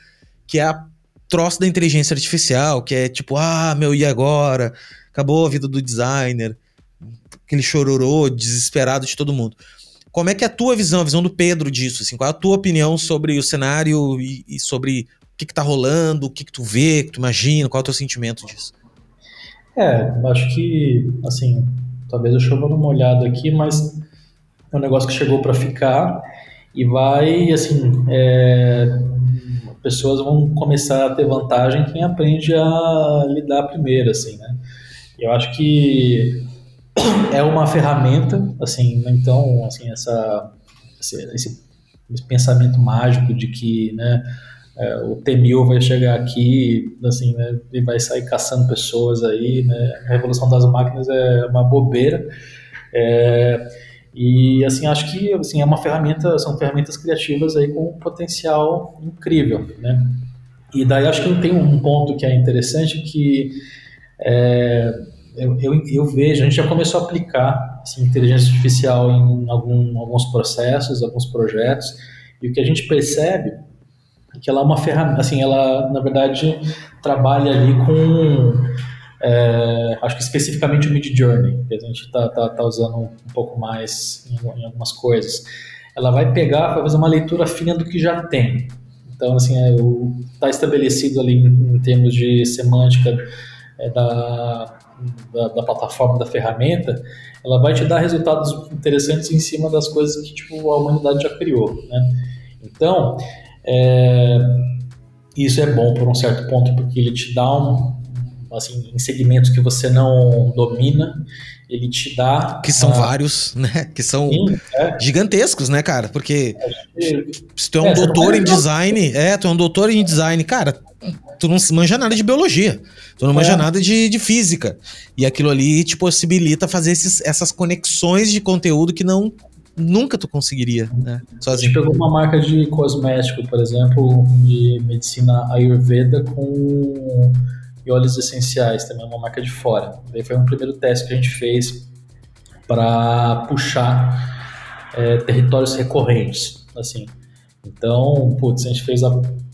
que é a troço da inteligência artificial, que é tipo, ah, meu, e agora? Acabou a vida do designer. Aquele chororô desesperado de todo mundo. Como é que é a tua visão, a visão do Pedro disso? Assim, qual é a tua opinião sobre o cenário e, e sobre o que, que tá rolando, o que, que tu vê, o que tu imagina, qual é o teu sentimento disso? É, acho que, assim, talvez eu chove numa olhada aqui, mas é um negócio que chegou para ficar e vai, assim, é, pessoas vão começar a ter vantagem quem aprende a lidar primeiro, assim, né? Eu acho que é uma ferramenta, assim, então, assim, essa, esse, esse pensamento mágico de que, né, é, o T-1000 vai chegar aqui, assim, né, e vai sair caçando pessoas aí, né, a revolução das máquinas é uma bobeira, é, e, assim, acho que, assim, é uma ferramenta, são ferramentas criativas aí com um potencial incrível, né, e daí acho que tem um ponto que é interessante que é, eu, eu, eu, vejo, a gente já começou a aplicar assim, inteligência artificial em algum, alguns processos, alguns projetos, e o que a gente percebe que ela é uma ferramenta, assim, ela na verdade trabalha ali com, é, acho que especificamente o Mid Journey, que a gente está tá, tá usando um pouco mais em, em, algumas coisas. Ela vai pegar, vai fazer uma leitura fina do que já tem. Então, assim, está é, estabelecido ali em, em, termos de semântica é, da, da, da, plataforma, da ferramenta, ela vai te dar resultados interessantes em cima das coisas que tipo, a humanidade já criou, né? Então, é, isso é bom por um certo ponto, porque ele te dá um, assim, em segmentos que você não domina, ele te dá. Que são vários, né? Que são Sim, é. gigantescos, né, cara? Porque se tu é um é, doutor em design, é, tu é um doutor em design, cara, tu não manja nada de biologia, tu não manja é. nada de, de física. E aquilo ali te possibilita fazer esses, essas conexões de conteúdo que não nunca tu conseguiria, né? Sozinho. A gente pegou uma marca de cosmético, por exemplo, de medicina ayurveda com e óleos essenciais, também uma marca de fora. Daí foi um primeiro teste que a gente fez para puxar é, territórios recorrentes, assim. Então, putz, a gente fez a,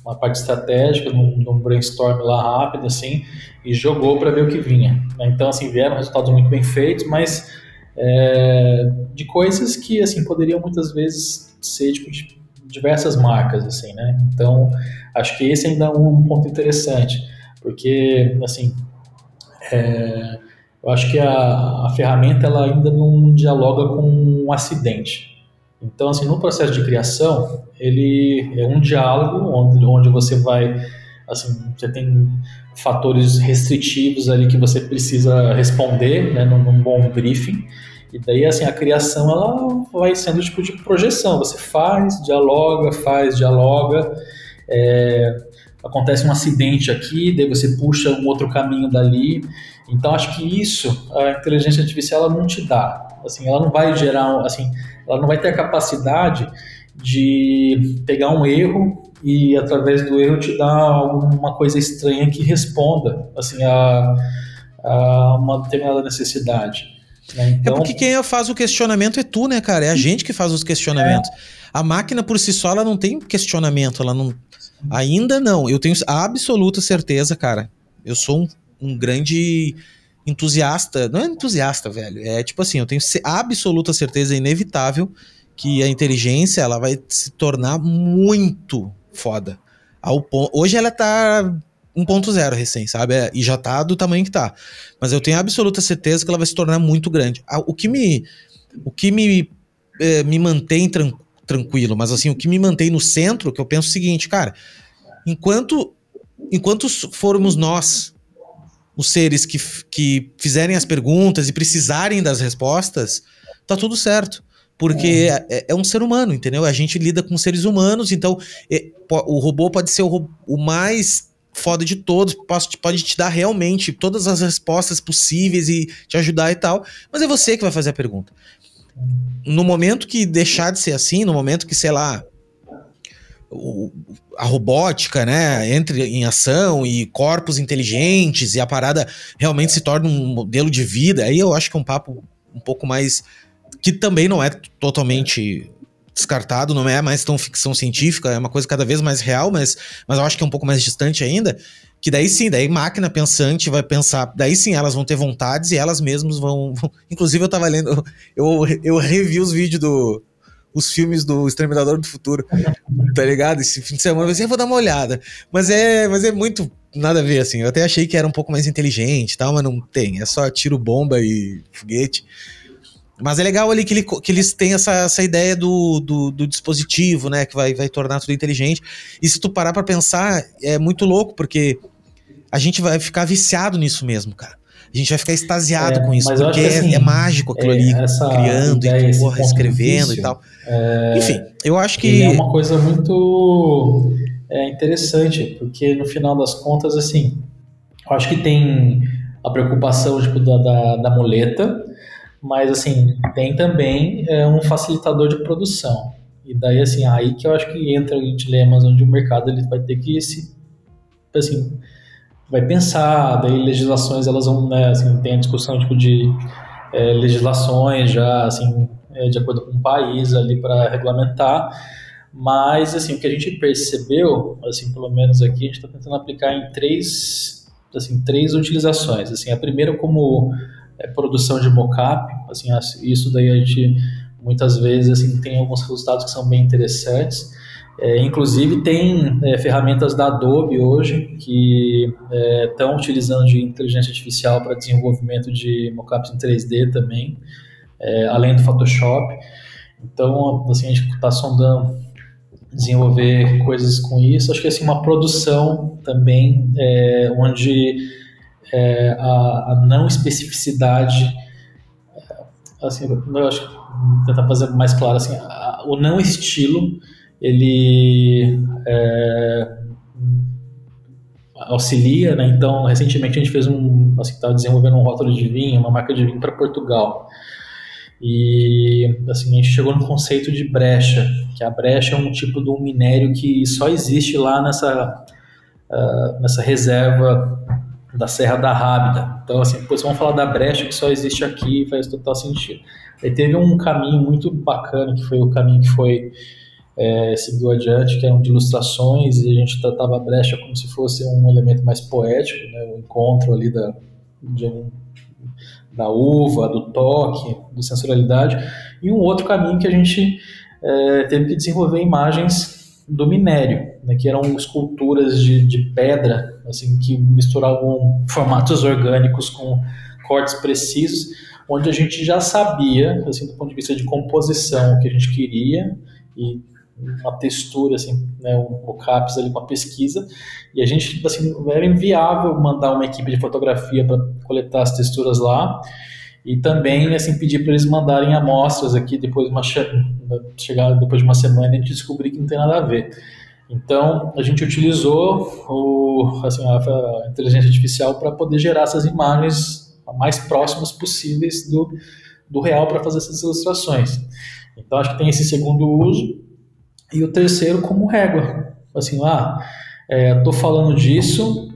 uma parte estratégica num, num brainstorm lá rápido, assim, e jogou para ver o que vinha. Né? Então, assim, vieram resultados muito bem feitos, mas é, de coisas que, assim, poderiam muitas vezes ser, tipo, de diversas marcas, assim, né? Então, acho que esse ainda é um ponto interessante porque, assim, é, eu acho que a, a, ferramenta ela ainda não dialoga com um acidente. Então, assim, no processo de criação, ele é um diálogo onde, onde você vai, assim, você tem fatores restritivos ali que você precisa responder, né, num, num bom briefing. E daí, assim, a criação, ela vai sendo tipo de projeção. Você faz, dialoga, faz, dialoga. É, acontece um acidente aqui, daí você puxa um outro caminho dali. Então acho que isso a inteligência artificial ela não te dá. Assim, ela não vai gerar, assim, ela não vai ter a capacidade de pegar um erro e através do erro te dar alguma coisa estranha que responda, assim, a, a uma determinada necessidade. Né? É então, é porque quem faz o questionamento é tu, né, cara? É a gente que faz os questionamentos. É. A máquina por si só ela não tem questionamento, ela não Ainda não. Eu tenho absoluta certeza, cara. Eu sou um, um grande entusiasta. Não é entusiasta, velho. É tipo assim, eu tenho absoluta certeza inevitável que a inteligência ela vai se tornar muito foda. Ao ponto, hoje ela tá 1.0 recém, sabe? É, e já tá do tamanho que tá. Mas eu tenho absoluta certeza que ela vai se tornar muito grande. O que me, o que me, é, me mantém tranquilo tranquilo, mas assim, o que me mantém no centro, que eu penso o seguinte, cara, enquanto enquanto formos nós os seres que, que fizerem as perguntas e precisarem das respostas, tá tudo certo. Porque é. É, é um ser humano, entendeu? A gente lida com seres humanos, então é, o robô pode ser o, o mais foda de todos, pode, te dar realmente todas as respostas possíveis e te ajudar e tal, mas é você que vai fazer a pergunta. No momento que deixar de ser assim, no momento que, sei lá, o, a robótica, né, entre em ação e corpos inteligentes e a parada realmente se torna um modelo de vida, aí eu acho que é um papo um pouco mais que também não é totalmente descartado, não é mais tão ficção científica, é uma coisa cada vez mais real, mas, mas eu acho que é um pouco mais distante ainda. Que daí sim, daí máquina pensante vai pensar, daí sim elas vão ter vontades e elas mesmas vão. vão... Inclusive, eu tava lendo, eu, eu revi os vídeos do. Os filmes do Exterminador do Futuro, tá ligado? Esse fim de semana eu pensei, eu vou dar uma olhada. Mas é, mas é muito nada a ver, assim. Eu até achei que era um pouco mais inteligente e tal, mas não tem. É só tiro bomba e foguete. Mas é legal ali que, ele, que eles têm essa, essa ideia do, do, do, dispositivo, né? Que vai, vai tornar tudo inteligente. E se tu parar pra pensar, é muito louco, porque a gente vai ficar viciado nisso mesmo, cara. A gente vai ficar extasiado é, com isso, porque é, assim, é, mágico aquilo é, ali, criando ideia, e porra, escrevendo e tal. É, Enfim, eu acho que. É uma coisa muito é, interessante, porque no final das contas, assim, eu acho que tem a preocupação tipo, da, da, da muleta, mas assim, tem também é, um facilitador de produção. E daí, assim, aí que eu acho que entra em dilemas onde o mercado ele vai ter que se, assim, vai pensar, daí legislações elas vão, né, assim, tem a discussão tipo de é, legislações já, assim, é, de acordo com o país ali para regulamentar, mas, assim, o que a gente percebeu, assim, pelo menos aqui, a gente está tentando aplicar em três, assim, três utilizações, assim, a primeira como é, produção de mockup, assim, isso daí a gente muitas vezes assim tem alguns resultados que são bem interessantes. É, inclusive tem é, ferramentas da Adobe hoje que estão é, utilizando de inteligência artificial para desenvolvimento de mockups em 3D também, é, além do Photoshop. Então, assim, a gente está sondando desenvolver coisas com isso. Acho que assim uma produção também é, onde é, a, a, não especificidade assim, eu acho tentar fazer mais claro assim, a, o não estilo ele é, auxilia, né? Então, recentemente a gente fez um, assim, estava desenvolvendo um rótulo de vinho, uma marca de vinho para Portugal. E assim, a gente chegou no conceito de brecha, que a brecha é um tipo de um minério que só existe lá nessa, uh, nessa reserva da Serra da Rábida. Então, assim, depois vamos falar da brecha que só existe aqui faz total sentido. Aí teve um caminho muito bacana, que foi o caminho que foi é, seguiu adiante, que eram de ilustrações, e a gente tratava a brecha como se fosse um elemento mais poético, né, o encontro ali da, da uva, do toque, da sensorialidade, e um outro caminho que a gente é, teve que desenvolver imagens do minério, né, que eram esculturas de, de pedra, assim, que misturavam formatos orgânicos com cortes precisos, onde a gente já sabia, assim, do ponto de vista de composição, o que a gente queria, e uma textura, assim, né, um, o CAPS ali com a pesquisa, e a gente, assim, era inviável mandar uma equipe de fotografia para coletar as texturas lá, e também, assim, pedir para eles mandarem amostras aqui, depois de uma, chegar depois de uma semana, a gente descobrir que não tem nada a ver. Então, a gente utilizou o, assim, a, inteligência artificial para poder gerar essas imagens mais próximas possíveis do, do real para fazer essas ilustrações. Então, acho que tem esse segundo uso, e o terceiro como régua. Assim, ah, estou é, falando disso,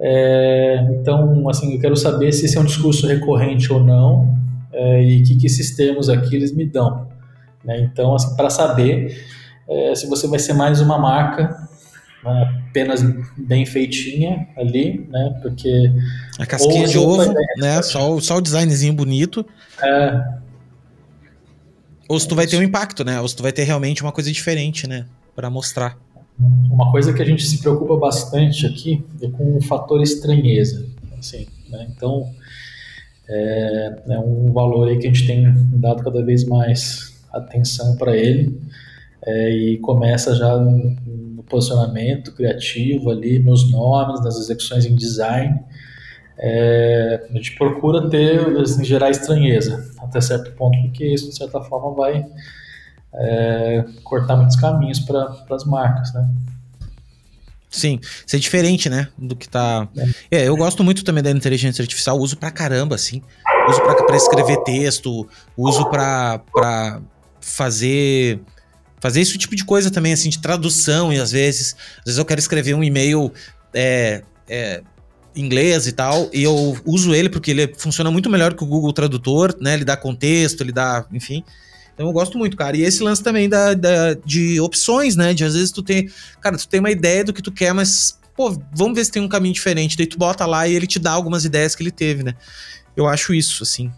é, então, assim, eu quero saber se esse é um discurso recorrente ou não é, e o que, que esses termos aqui eles me dão. Né? Então, assim, para saber é, se você vai ser mais uma marca né, apenas bem feitinha ali, né? Porque a casquinha de ovo, né? Só, só o designzinho bonito. É, ou se tu vai ter um impacto, né? Ou se tu vai ter realmente uma coisa diferente, né? Para mostrar. Uma coisa que a gente se preocupa bastante aqui é com o fator estranheza. Assim, né? Então, é, é, um valor aí que a gente tem dado cada vez mais atenção para ele é, e começa já no, posicionamento criativo ali, nos nomes, nas execuções em design. É, a gente procura ter, assim, gerar estranheza até certo ponto, porque isso, de certa forma, vai é, cortar muitos caminhos para as marcas, né? Sim, ser diferente, né, do que tá... É. é. eu gosto muito também da inteligência artificial, uso pra caramba, assim. Uso pra, pra escrever texto, uso pra, pra fazer... Fazer esse tipo de coisa também, assim, de tradução, e às vezes... Às vezes eu quero escrever um e-mail... É, é, inglês e tal, e eu uso ele porque ele funciona muito melhor que o Google Tradutor, né? Ele dá contexto, ele dá, enfim. Então eu gosto muito, cara. E esse lance também da, da, de opções, né? De às vezes tu tem. Cara, tu tem uma ideia do que tu quer, mas, pô, vamos ver se tem um caminho diferente. Daí tu bota lá e ele te dá algumas ideias que ele teve, né? Eu acho isso, assim.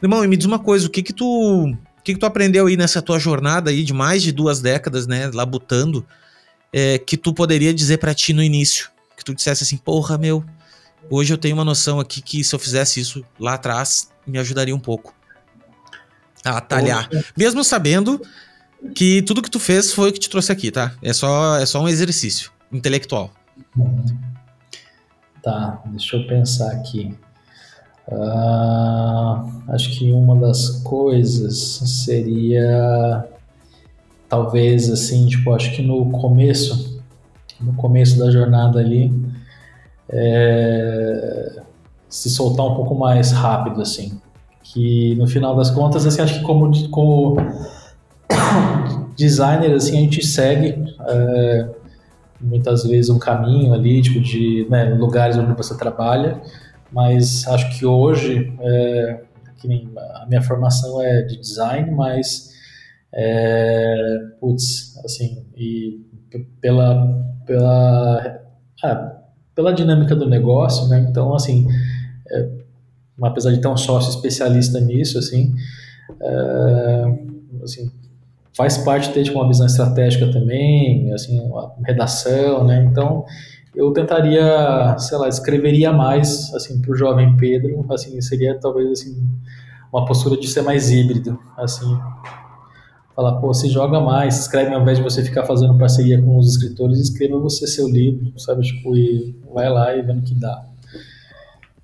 Irmão, e me diz uma coisa, o que que tu. O que, que tu aprendeu aí nessa tua jornada aí de mais de duas décadas, né? Labutando, é, que tu poderia dizer para ti no início? Que tu dissesse assim, porra, meu, Hoje eu tenho uma noção aqui que se eu fizesse isso lá atrás, me ajudaria um pouco a atalhar. Poxa. Mesmo sabendo que tudo que tu fez foi o que te trouxe aqui, tá? É só, é só um exercício intelectual. Tá, deixa eu pensar aqui. Uh, acho que uma das coisas seria talvez assim, tipo, acho que no começo, no começo da jornada ali, é, se soltar um pouco mais rápido, assim. Que no final das contas, assim, acho que como, como designer, assim, a gente segue é, muitas vezes um caminho ali, tipo, de né, lugares onde você trabalha, mas acho que hoje, é, que a minha formação é de design, mas, é, putz, assim, e pela, pela ah, pela dinâmica do negócio, né? Então, assim, é, apesar de ter um sócio especialista nisso, assim, é, assim faz parte ter tipo, uma visão estratégica também, assim, redação, né? Então, eu tentaria, sei lá, escreveria mais, assim, para o jovem Pedro, assim, seria talvez, assim, uma postura de ser mais híbrido, assim, falar, pô, você joga mais, escreve ao invés de você ficar fazendo parceria com os escritores, escreva você seu livro, sabe? Tipo, e vai lá e vendo que dá.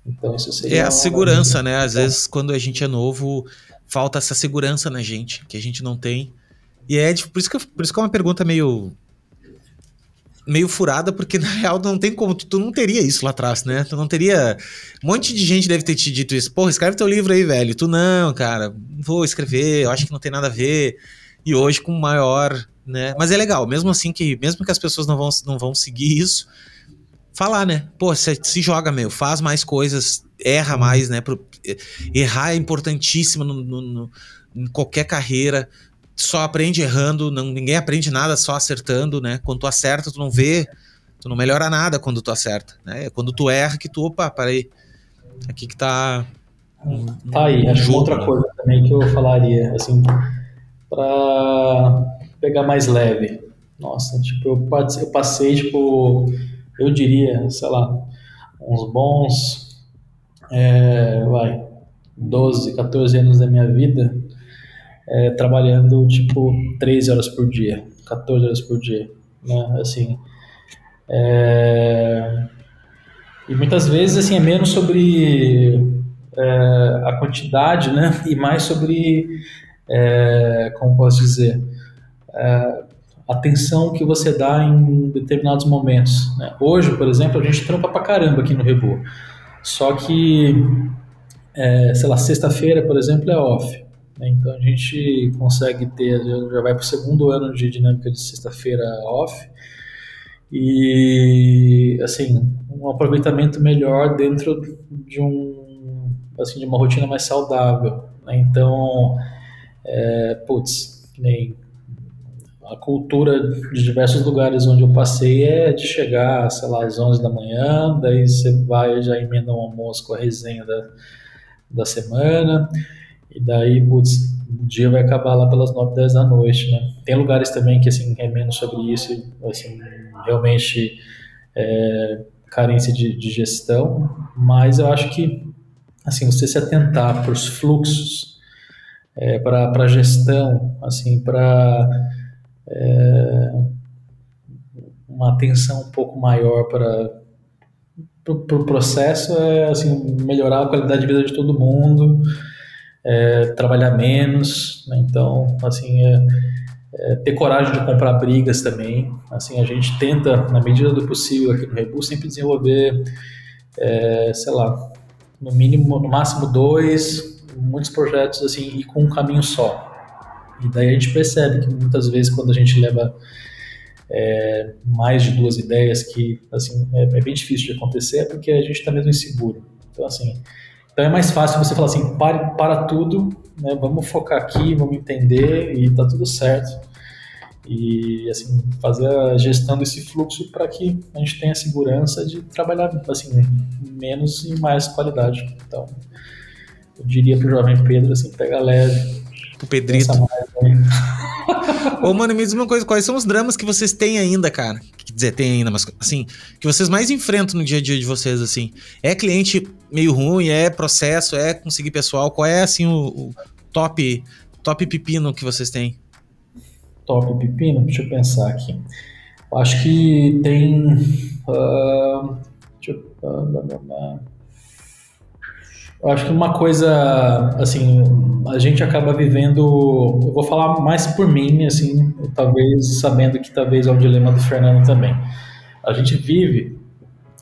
Então, isso seria. É a segurança, né? Às vezes, quando a gente é novo, falta essa segurança na gente, que a gente não tem. E é por isso que, por isso que é uma pergunta meio meio furada, porque na real não tem como, tu, tu, não teria isso lá atrás, né? Tu não teria. Um monte de gente deve ter te dito isso. Porra, escreve teu livro aí, velho. Tu não, cara, vou escrever, eu acho que não tem nada a ver. E hoje com maior, né? Mas é legal, mesmo assim que, mesmo que as pessoas não vão, não vão seguir isso, falar, né? Pô, se, se joga, meu, faz mais coisas, erra mais, né? Pro, errar é importantíssimo no, no, no, em qualquer carreira. Só aprende errando, não, ninguém aprende nada só acertando, né? Quando tu acerta, tu não vê, tu não melhora nada quando tu acerta, né? É quando tu erra que tu, opa, peraí, aqui que tá... Um, tá aí, acho jogo, outra né? coisa também que eu falaria, assim, pra pegar mais leve. Nossa, tipo, eu passei, tipo, eu diria, sei lá, uns bons, é, vai, 12, 14 anos da minha vida é, trabalhando, tipo, 13 horas por dia, 14 horas por dia, né, assim, é, e muitas vezes, assim, é menos sobre é, a quantidade, né, e mais sobre, é, como posso dizer, é, atenção que você dá em determinados momentos. Né? Hoje, por exemplo, a gente trampa pra caramba aqui no Rebu. Só que, é, sei lá, sexta-feira, por exemplo, é off. Né? Então a gente consegue ter, já vai para o segundo ano de dinâmica de sexta-feira off. E, assim, um aproveitamento melhor dentro de um, assim, de uma rotina mais saudável. Né? Então, é, putz, nem a cultura de diversos lugares onde eu passei é de chegar, sei lá, às 11 da manhã, daí você vai já emenda um almoço com a resenha da, da semana, e daí, putz, o dia vai acabar lá pelas 9, 10 da noite, né? Tem lugares também que, assim, é menos sobre isso, assim, realmente é, carência de, de gestão, mas eu acho que, assim, você se atentar para os fluxos, é, para a gestão, assim, para é, uma atenção um pouco maior para o pro processo é assim melhorar a qualidade de vida de todo mundo é, trabalhar menos né? então assim é, é, ter coragem de comprar brigas também assim a gente tenta na medida do possível aqui no Rebu sempre desenvolver é, sei lá no mínimo no máximo dois muitos projetos assim e com um caminho só e daí a gente percebe que muitas vezes quando a gente leva é, mais de duas ideias que assim é, é, bem difícil de acontecer é porque a gente está mesmo inseguro. Então assim, então é mais fácil você falar assim, pare, para tudo, né, vamos focar aqui, vamos entender e tá tudo certo. E assim, fazer a gestão desse fluxo para que a gente tenha segurança de trabalhar assim, menos e mais qualidade. Então, eu diria para o jovem Pedro assim, pega leve, o Pedrito. Ô, mano, me diz uma coisa, quais são os dramas que vocês têm ainda, cara? Dizer, tem ainda, mas assim, que vocês mais enfrentam no dia a dia de vocês, assim? É cliente meio ruim, é processo, é conseguir pessoal? Qual é, assim, o, o top, top pepino que vocês têm? Top pepino? Deixa eu pensar aqui. Acho que tem... Uh, deixa eu... Eu acho que uma coisa, assim, a gente acaba vivendo, eu vou falar mais por mim, assim, talvez sabendo que talvez é um dilema do Fernando também. A gente vive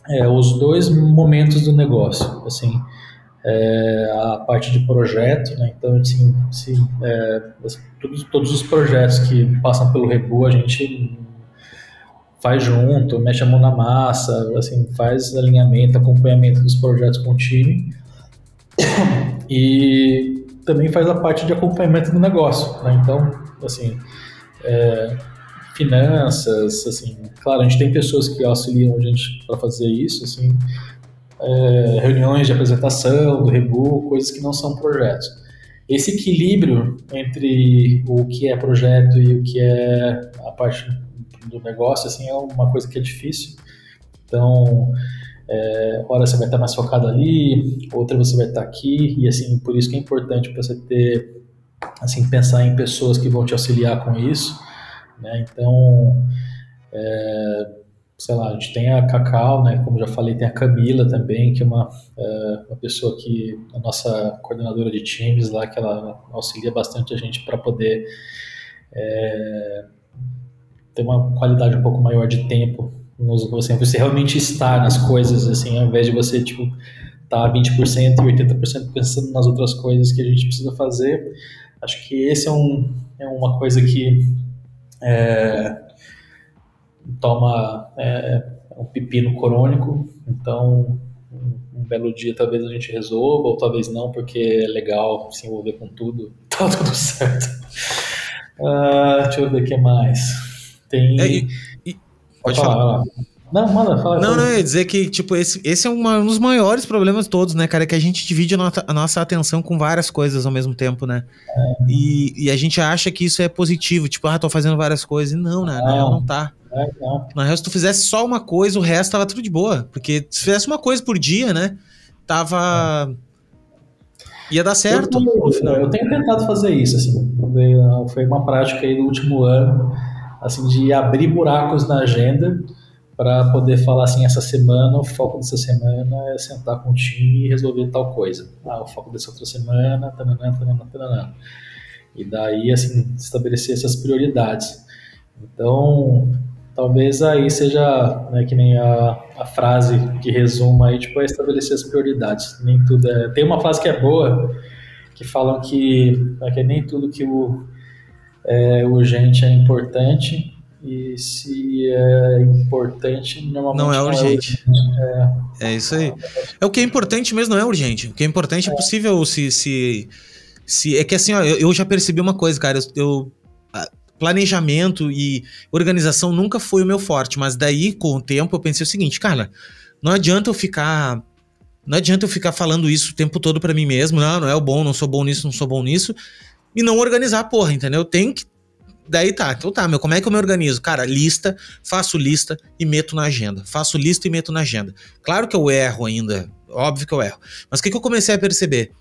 é, os dois momentos do negócio, assim, é, a parte de projeto, né? Então, assim, é, todos, todos os projetos que passam pelo Rebu, a gente faz junto, mexe a mão na massa, assim, faz alinhamento, acompanhamento dos projetos com o time e também faz a parte de acompanhamento do negócio. Né? Então, assim, é, finanças, assim, claro, a gente tem pessoas que auxiliam a gente para fazer isso, assim, é, reuniões de apresentação do Rebu, coisas que não são projetos. Esse equilíbrio entre o que é projeto e o que é a parte do negócio, assim, é uma coisa que é difícil. Então, é, hora você vai estar mais focado ali, outra você vai estar aqui, e assim, por isso que é importante você ter, assim, pensar em pessoas que vão te auxiliar com isso, né? Então, é, sei lá, a gente tem a Cacau, né, como já falei, tem a Camila também, que é uma, é, uma pessoa que, a nossa coordenadora de times lá, que ela auxilia bastante a gente para poder é, ter uma qualidade um pouco maior de tempo, assim, você realmente estar nas coisas, assim, ao invés de você, tipo, estar tá 20% e 80% pensando nas outras coisas que a gente precisa fazer. Acho que esse é, um, é uma coisa que é, toma é, um pepino crônico, então um, belo dia talvez a gente resolva, ou talvez não, porque é legal se envolver com tudo, tá tudo certo. Uh, deixa eu ver o que mais. Tem. É. Pode falar. falar. Não, manda, fala. Não, não, eu ia dizer que, tipo, esse, esse é uma, um dos maiores problemas todos, né, cara? É que a gente divide a nossa, a nossa atenção com várias coisas ao mesmo tempo, né? É. E, e a gente acha que isso é positivo, tipo, ah, tô fazendo várias coisas. E não, né? Não, na real não tá. É, não. Na real, se tu fizesse só uma coisa, o resto tava tudo de boa. Porque se fizesse uma coisa por dia, né? Tava. Ia dar certo. Eu, no eu tenho tentado fazer isso, assim. Foi uma prática aí do último ano, assim, de abrir buracos na agenda para poder falar assim, essa semana, o foco dessa semana é sentar com o time e resolver tal coisa. Ah, o foco dessa outra semana, tananã, tananã, tananã. E daí, assim, estabelecer essas prioridades. Então, talvez aí seja, né, que nem a, a frase que resuma aí, tipo, é estabelecer as prioridades. Nem tudo é... Tem uma frase que é boa, que falam que, né, que nem tudo que o é, urgente é importante, e se é importante, normalmente não é urgente. É, é isso aí. É o que é importante mesmo, não é urgente. O que é importante é, é possível se, se, se. É que assim, ó, eu, já percebi uma coisa, cara. Eu, planejamento e organização nunca foi o meu forte, mas daí, com o tempo, eu pensei o seguinte, cara, não adianta eu ficar. Não adianta eu ficar falando isso o tempo todo para mim mesmo, não, não é o bom, não sou bom nisso, não sou bom nisso, e não organizar porra, entendeu? Tem que Daí tá, então tá, meu, como é que eu me organizo? Cara, lista, faço lista e meto na agenda. Faço lista e meto na agenda. Claro que eu erro ainda, óbvio que eu erro. Mas o que, que eu comecei a perceber?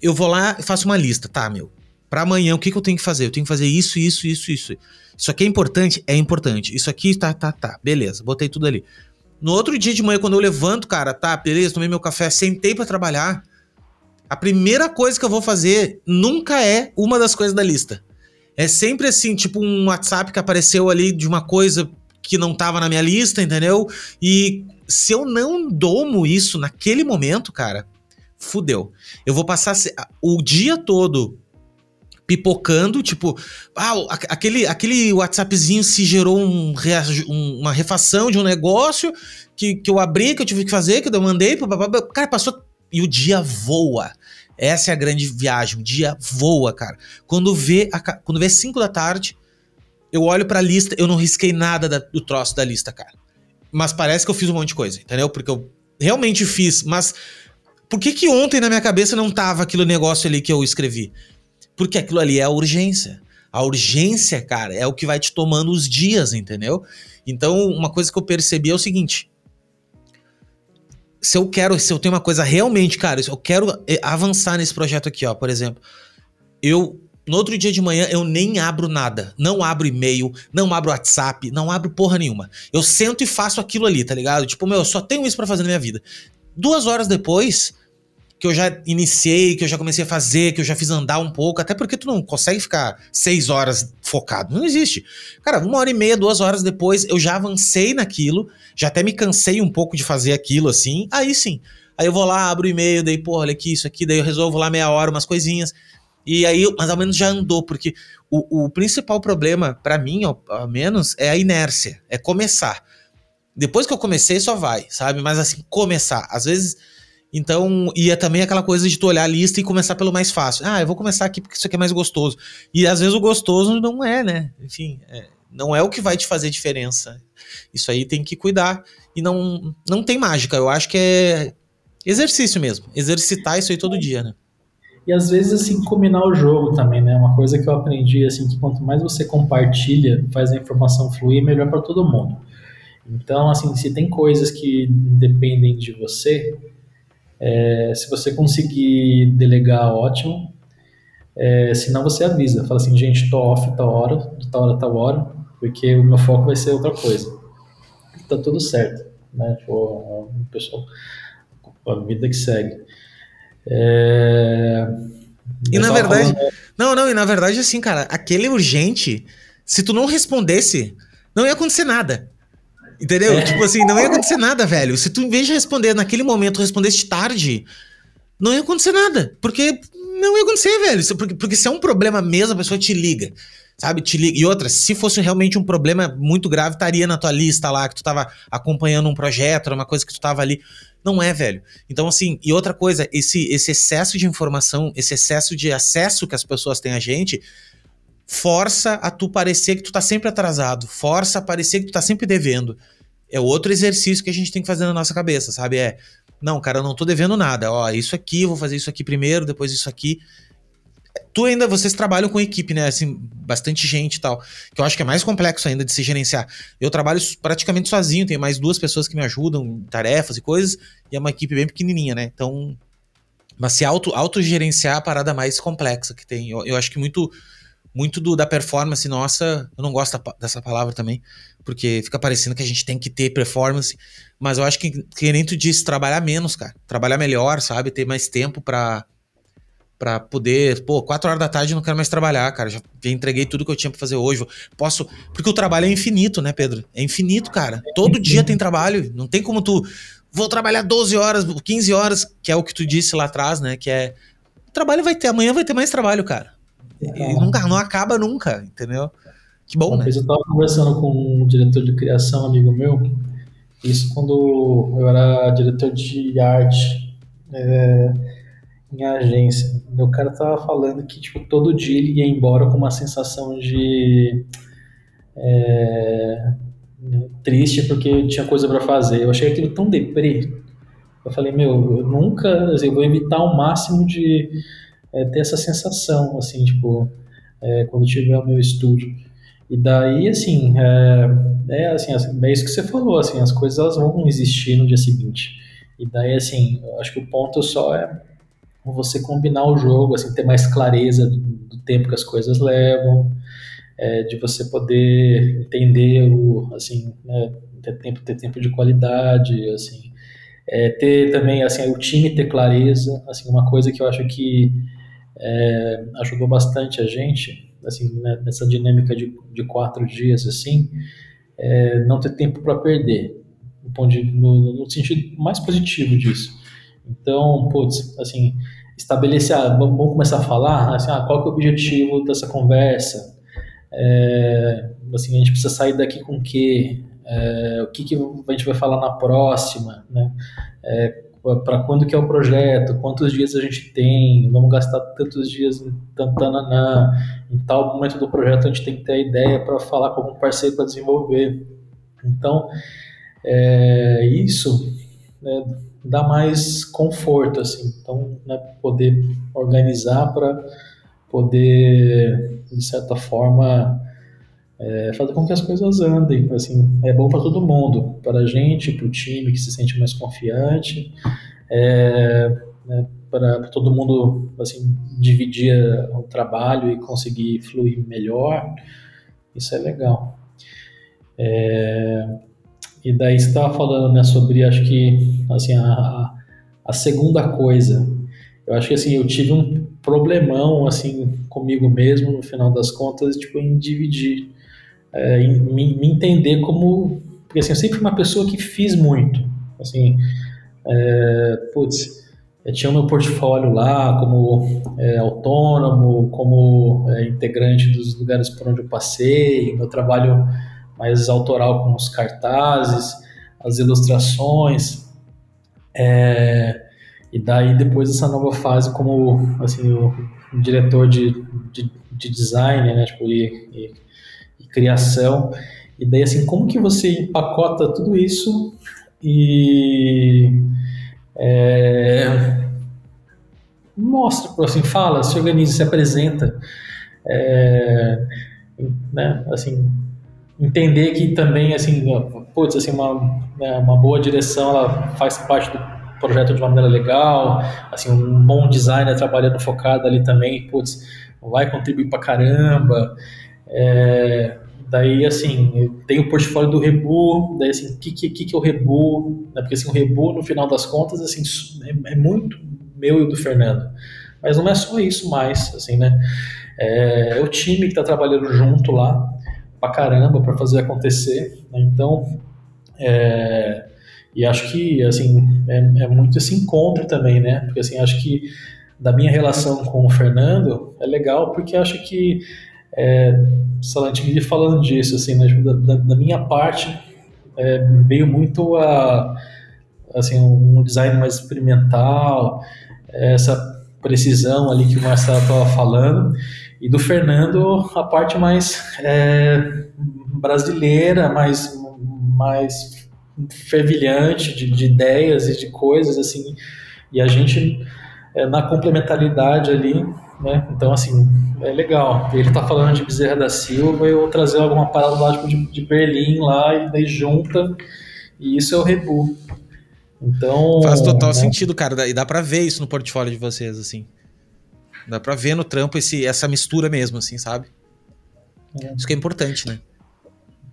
Eu vou lá e faço uma lista, tá, meu? Para amanhã, o que, que eu tenho que fazer? Eu tenho que fazer isso, isso, isso, isso. Isso aqui é importante? É importante. Isso aqui, tá, tá, tá. Beleza, botei tudo ali. No outro dia de manhã, quando eu levanto, cara, tá, beleza, tomei meu café, sentei para trabalhar. A primeira coisa que eu vou fazer nunca é uma das coisas da lista. É sempre assim, tipo um WhatsApp que apareceu ali de uma coisa que não tava na minha lista, entendeu? E se eu não domo isso naquele momento, cara, fudeu. Eu vou passar o dia todo pipocando, tipo, ah, aquele, aquele WhatsAppzinho se gerou um, uma refação de um negócio que, que eu abri, que eu tive que fazer, que eu mandei, cara, passou e o dia voa. Essa é a grande viagem. O dia voa, cara. Quando vê, a, quando vê 5 da tarde, eu olho pra lista, eu não risquei nada da, do troço da lista, cara. Mas parece que eu fiz um monte de coisa, entendeu? Porque eu realmente fiz, mas por que que ontem na minha cabeça não tava aquele negócio ali que eu escrevi? Porque aquilo ali é a urgência. A urgência, cara, é o que vai te tomando os dias, entendeu? Então, uma coisa que eu percebi é o seguinte: se eu quero, se eu tenho uma coisa realmente, cara, eu quero eh, avançar nesse projeto aqui, ó, por exemplo, eu no outro dia de manhã eu nem abro nada, não abro e-mail, não abro WhatsApp, não abro porra nenhuma. Eu sento e faço aquilo ali, tá ligado? Tipo, meu, eu só tenho isso para fazer na minha vida. Duas horas depois, que eu já iniciei, que eu já comecei a fazer, que eu já fiz andar um pouco, até porque tu não consegue ficar seis horas focado, não existe. Cara, uma hora e meia, duas horas depois, eu já avancei naquilo, já até me cansei um pouco de fazer aquilo assim, aí sim. Aí eu vou lá, abro o e-mail, daí, pô, olha aqui, isso aqui, daí eu resolvo lá meia hora, umas coisinhas. E aí, mais ou menos já andou, porque o, o principal problema, para mim, ao, ao menos, é a inércia, é começar. Depois que eu comecei, só vai, sabe? Mas assim, começar. Às vezes então, e é também aquela coisa de tu olhar a lista e começar pelo mais fácil. Ah, eu vou começar aqui porque isso aqui é mais gostoso. E às vezes o gostoso não é, né? Enfim, é, não é o que vai te fazer diferença. Isso aí tem que cuidar. E não, não tem mágica. Eu acho que é exercício mesmo. Exercitar isso aí todo dia, né? E às vezes, assim, combinar o jogo também, né? Uma coisa que eu aprendi, assim, que quanto mais você compartilha, faz a informação fluir, melhor para todo mundo. Então, assim, se tem coisas que dependem de você, é, se você conseguir delegar, ótimo. É, se não, você avisa. Fala assim, gente, tô off tal hora, de tal hora, tal hora, porque o meu foco vai ser outra coisa. tá tudo certo, né? Tipo, pessoal, a vida que segue. É... E na verdade, falando... não, não, e na verdade assim, cara, aquele urgente, se tu não respondesse, não ia acontecer nada. Entendeu? É. Tipo assim, não ia acontecer nada, velho. Se tu, em vez de responder naquele momento, respondesse tarde, não ia acontecer nada. Porque não ia acontecer, velho. Porque, porque se é um problema mesmo, a pessoa te liga. Sabe? Te liga. E outra, se fosse realmente um problema muito grave, estaria na tua lista lá, que tu tava acompanhando um projeto, era uma coisa que tu tava ali. Não é, velho. Então, assim, e outra coisa, esse, esse excesso de informação, esse excesso de acesso que as pessoas têm a gente, força a tu parecer que tu tá sempre atrasado, força a parecer que tu tá sempre devendo. É outro exercício que a gente tem que fazer na nossa cabeça, sabe? É, não, cara, eu não tô devendo nada. Ó, isso aqui, vou fazer isso aqui primeiro, depois isso aqui. Tu ainda, vocês trabalham com equipe, né? Assim, bastante gente e tal. Que eu acho que é mais complexo ainda de se gerenciar. Eu trabalho praticamente sozinho, tenho mais duas pessoas que me ajudam em tarefas e coisas, e é uma equipe bem pequenininha, né? Então. Mas se auto, autogerenciar é a parada mais complexa que tem. Eu, eu acho que muito muito do, da performance nossa, eu não gosto dessa palavra também, porque fica parecendo que a gente tem que ter performance, mas eu acho que, que nem tu disse, trabalhar menos, cara. Trabalhar melhor, sabe? Ter mais tempo pra, pra poder. Pô, quatro horas da tarde eu não quero mais trabalhar, cara. Já, já entreguei tudo que eu tinha pra fazer hoje. Posso. Porque o trabalho é infinito, né, Pedro? É infinito, cara. Todo dia tem trabalho. Não tem como tu. Vou trabalhar 12 horas, 15 horas, que é o que tu disse lá atrás, né? Que é. O trabalho vai ter, amanhã vai ter mais trabalho, cara. E nunca, não acaba nunca, entendeu? Que bom, Uma né? Eu estava conversando com um diretor de criação, amigo meu, isso quando eu era diretor de arte é, em agência. O cara tava falando que tipo, todo dia ele ia embora com uma sensação de é, triste porque tinha coisa para fazer. Eu achei aquilo tão deprê. Eu falei, meu, eu nunca, assim, eu vou evitar o máximo de é, ter essa sensação, assim, tipo, é, quando tiver o meu estúdio. E daí, assim, é, é, assim, é isso que você falou, assim, as coisas elas vão existir no dia seguinte. E daí, assim, acho que o ponto só é você combinar o jogo, assim, ter mais clareza do, do tempo que as coisas levam, é, de você poder entender o, assim, né, ter tempo, ter tempo de qualidade, assim, é, ter também, assim, o time ter clareza, assim, uma coisa que eu acho que é, ajudou bastante a gente, assim, né, nessa dinâmica de, de quatro dias, assim, é, não ter tempo para perder, no, no, sentido mais positivo disso. Então, putz, assim, estabelecer, ah, vamos começar a falar, assim, ah, qual é o objetivo dessa conversa, é, assim, a gente precisa sair daqui com o quê, é, o que, que a gente vai falar na próxima, né, é, para quando que é o projeto, quantos dias a gente tem, vamos gastar tantos dias em tantanana, em tal momento do projeto a gente tem que ter a ideia para falar com algum parceiro para desenvolver. Então, é, isso né, dá mais conforto, assim, então, né, poder organizar para poder, de certa forma, é, fazer com que as coisas andem. Assim, é bom para todo mundo, para a gente, para o time que se sente mais confiante, é, né, para todo mundo assim, dividir o trabalho e conseguir fluir melhor. Isso é legal. É, e daí você estava falando né, sobre, acho que, assim, a, a segunda coisa. Eu acho que assim, eu tive um problemão assim comigo mesmo no final das contas, tipo, em dividir é, me, me, entender como. Porque assim, eu sempre fui uma pessoa que fiz muito. Assim, é, putz, eu tinha o meu portfólio lá como é, autônomo, como é, integrante dos lugares por onde eu passei, meu trabalho mais autoral com os cartazes, as ilustrações. É, e daí depois dessa nova fase como assim o, diretor de, de, de design, né, tipo, e, e criação. E daí, assim, como que você empacota tudo isso e é, mostra, assim, fala, se organiza, se apresenta, é, né, assim, entender que também, assim, putz, assim, uma, né, uma boa direção, ela faz parte do projeto de uma maneira legal, assim, um bom designer trabalhando focado ali também, putz, vai contribuir pra caramba, é, daí, assim, tem o portfólio do Rebu, daí, assim, o que, que, que é o Rebu? Né? Porque, assim, o Rebu, no final das contas, assim, é, é muito meu e do Fernando. Mas não é só isso mais, assim, né? É, é o time que está trabalhando junto lá, pra caramba, para fazer acontecer. Né? Então, é, e acho que, assim, é, é, muito esse encontro também, né? Porque, assim, acho que da minha relação com o Fernando é legal porque acho que, é, vive falando disso, assim, né? Da, da, minha parte é, veio muito a, assim, um design mais experimental, essa precisão ali que o Marcelo estava falando, e do Fernando a parte mais é, brasileira, mais, mais fervilhante de, de, ideias e de coisas assim, e a gente é, na complementaridade ali, né? Então assim é legal. Ele está falando de Bezerra da Silva, eu vou trazer alguma parada lá tipo, de, de Berlim lá e daí junta e isso é o Rebu. Então. Faz total né? sentido, cara. E dá pra ver isso no portfólio de vocês, assim. Dá pra ver no trampo esse, essa mistura mesmo, assim, sabe? É. Isso que é importante, né?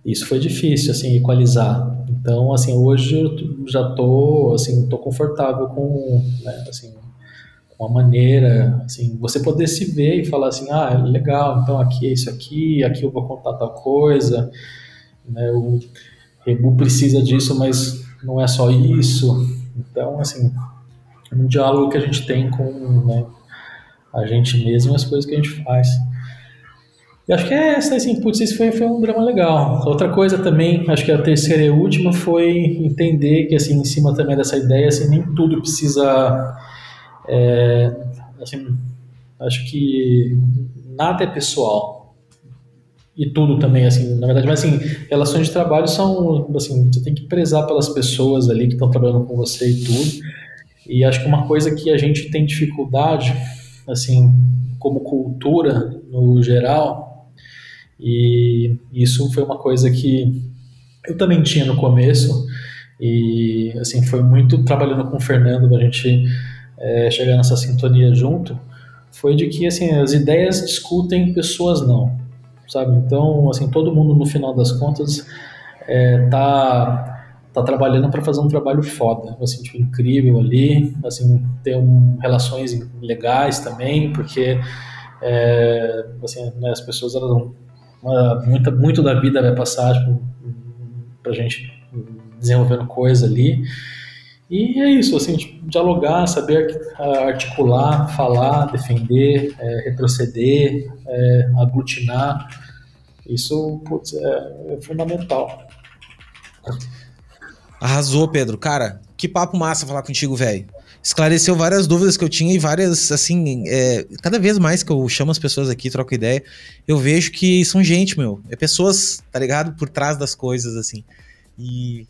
Isso foi difícil, assim, equalizar. Então, assim, hoje eu já tô, assim, tô confortável com, né, assim, com a maneira, assim, você poder se ver e falar assim, ah, legal, então aqui é isso aqui, aqui eu vou contar tal coisa, né, o Rebu precisa disso, mas não é só isso. Então, assim, um diálogo que a gente tem com né, a gente mesmo e as coisas que a gente faz. E acho que é essa, assim, putz, isso foi, foi um drama legal. Outra coisa também, acho que a terceira e última foi entender que, assim, em cima também dessa ideia, assim, nem tudo precisa, é, assim, acho que nada é pessoal e tudo também, assim, na verdade, mas assim, relações de trabalho são, assim, você tem que prezar pelas pessoas ali que estão trabalhando com você e tudo. E acho que uma coisa que a gente tem dificuldade, assim, como cultura no geral, e isso foi uma coisa que eu também tinha no começo, e assim, foi muito trabalhando com o Fernando a gente é, chegar nessa sintonia junto, foi de que assim, as ideias discutem, pessoas não sabe? Então, assim, todo mundo no final das contas é, tá tá trabalhando para fazer um trabalho foda, assim, tipo, incrível ali, assim, ter um, relações legais também, porque é, assim, né, as pessoas elas uma, muita, muito da vida vai passar tipo, pra gente desenvolvendo coisa ali. E é isso, assim, tipo, dialogar, saber articular, falar, defender, é, retroceder, é, aglutinar. Isso putz, é, é, fundamental. Arrasou, Pedro. Cara, que papo massa falar contigo, velho. Esclareceu várias dúvidas que eu tinha e várias, assim, é, cada vez mais que eu chamo as pessoas aqui, troco ideia, eu vejo que são gente, meu. É pessoas, tá ligado? Por trás das coisas, assim. E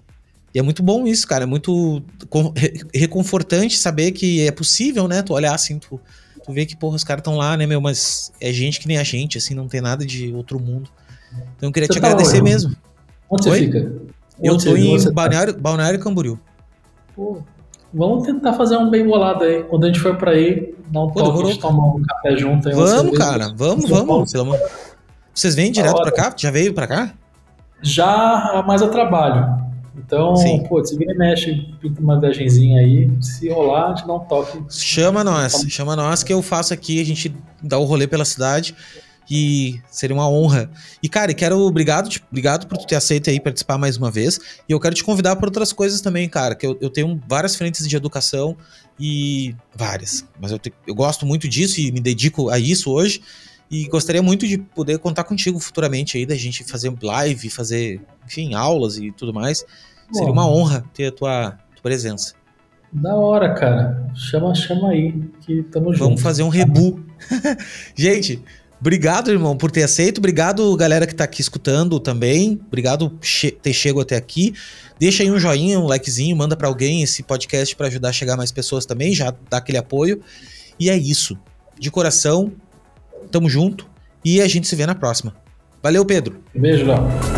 e é muito bom isso, cara. É muito reconfortante saber que é possível, né? Tu olhar assim, tu, tu vê que, porra, os caras estão lá, né, meu? Mas é gente que nem a gente, assim, não tem nada de outro mundo. Então eu queria você te tá agradecer onde? mesmo. Onde Oi? você fica? Onde eu tô em tá? Balneário, tá? Balneário Camboriú. Pô, vamos tentar fazer um bem bolado aí. Quando a gente for pra aí, dar um toque, a gente tomar um café junto aí. Vamos, cara, vamos, vamos. Vocês vêm direto pra cá? Já veio pra cá? Já, mas eu trabalho. Então, Sim. pô, se vira e mexe, pinta uma viagemzinha aí, se rolar, a gente dá um toque. Chama nós, chama nós que eu faço aqui, a gente dá o rolê pela cidade e seria uma honra. E, cara, quero, obrigado, obrigado por tu ter aceito aí participar mais uma vez. E eu quero te convidar para outras coisas também, cara, que eu, eu tenho várias frentes de educação e várias, mas eu, te, eu gosto muito disso e me dedico a isso hoje. E gostaria muito de poder contar contigo futuramente aí, da gente fazer live, fazer, enfim, aulas e tudo mais. Bom, Seria uma honra ter a tua, tua, presença. Da hora, cara. Chama, chama aí, que tamo junto. Vamos fazer um rebu. gente, obrigado, irmão, por ter aceito. Obrigado, galera que tá aqui escutando também. Obrigado por ter chegado até aqui. Deixa aí um joinha, um likezinho, manda para alguém esse podcast para ajudar a chegar mais pessoas também, já dá aquele apoio. E é isso. De coração, tamo junto e a gente se vê na próxima. Valeu, Pedro. Beijo, Léo.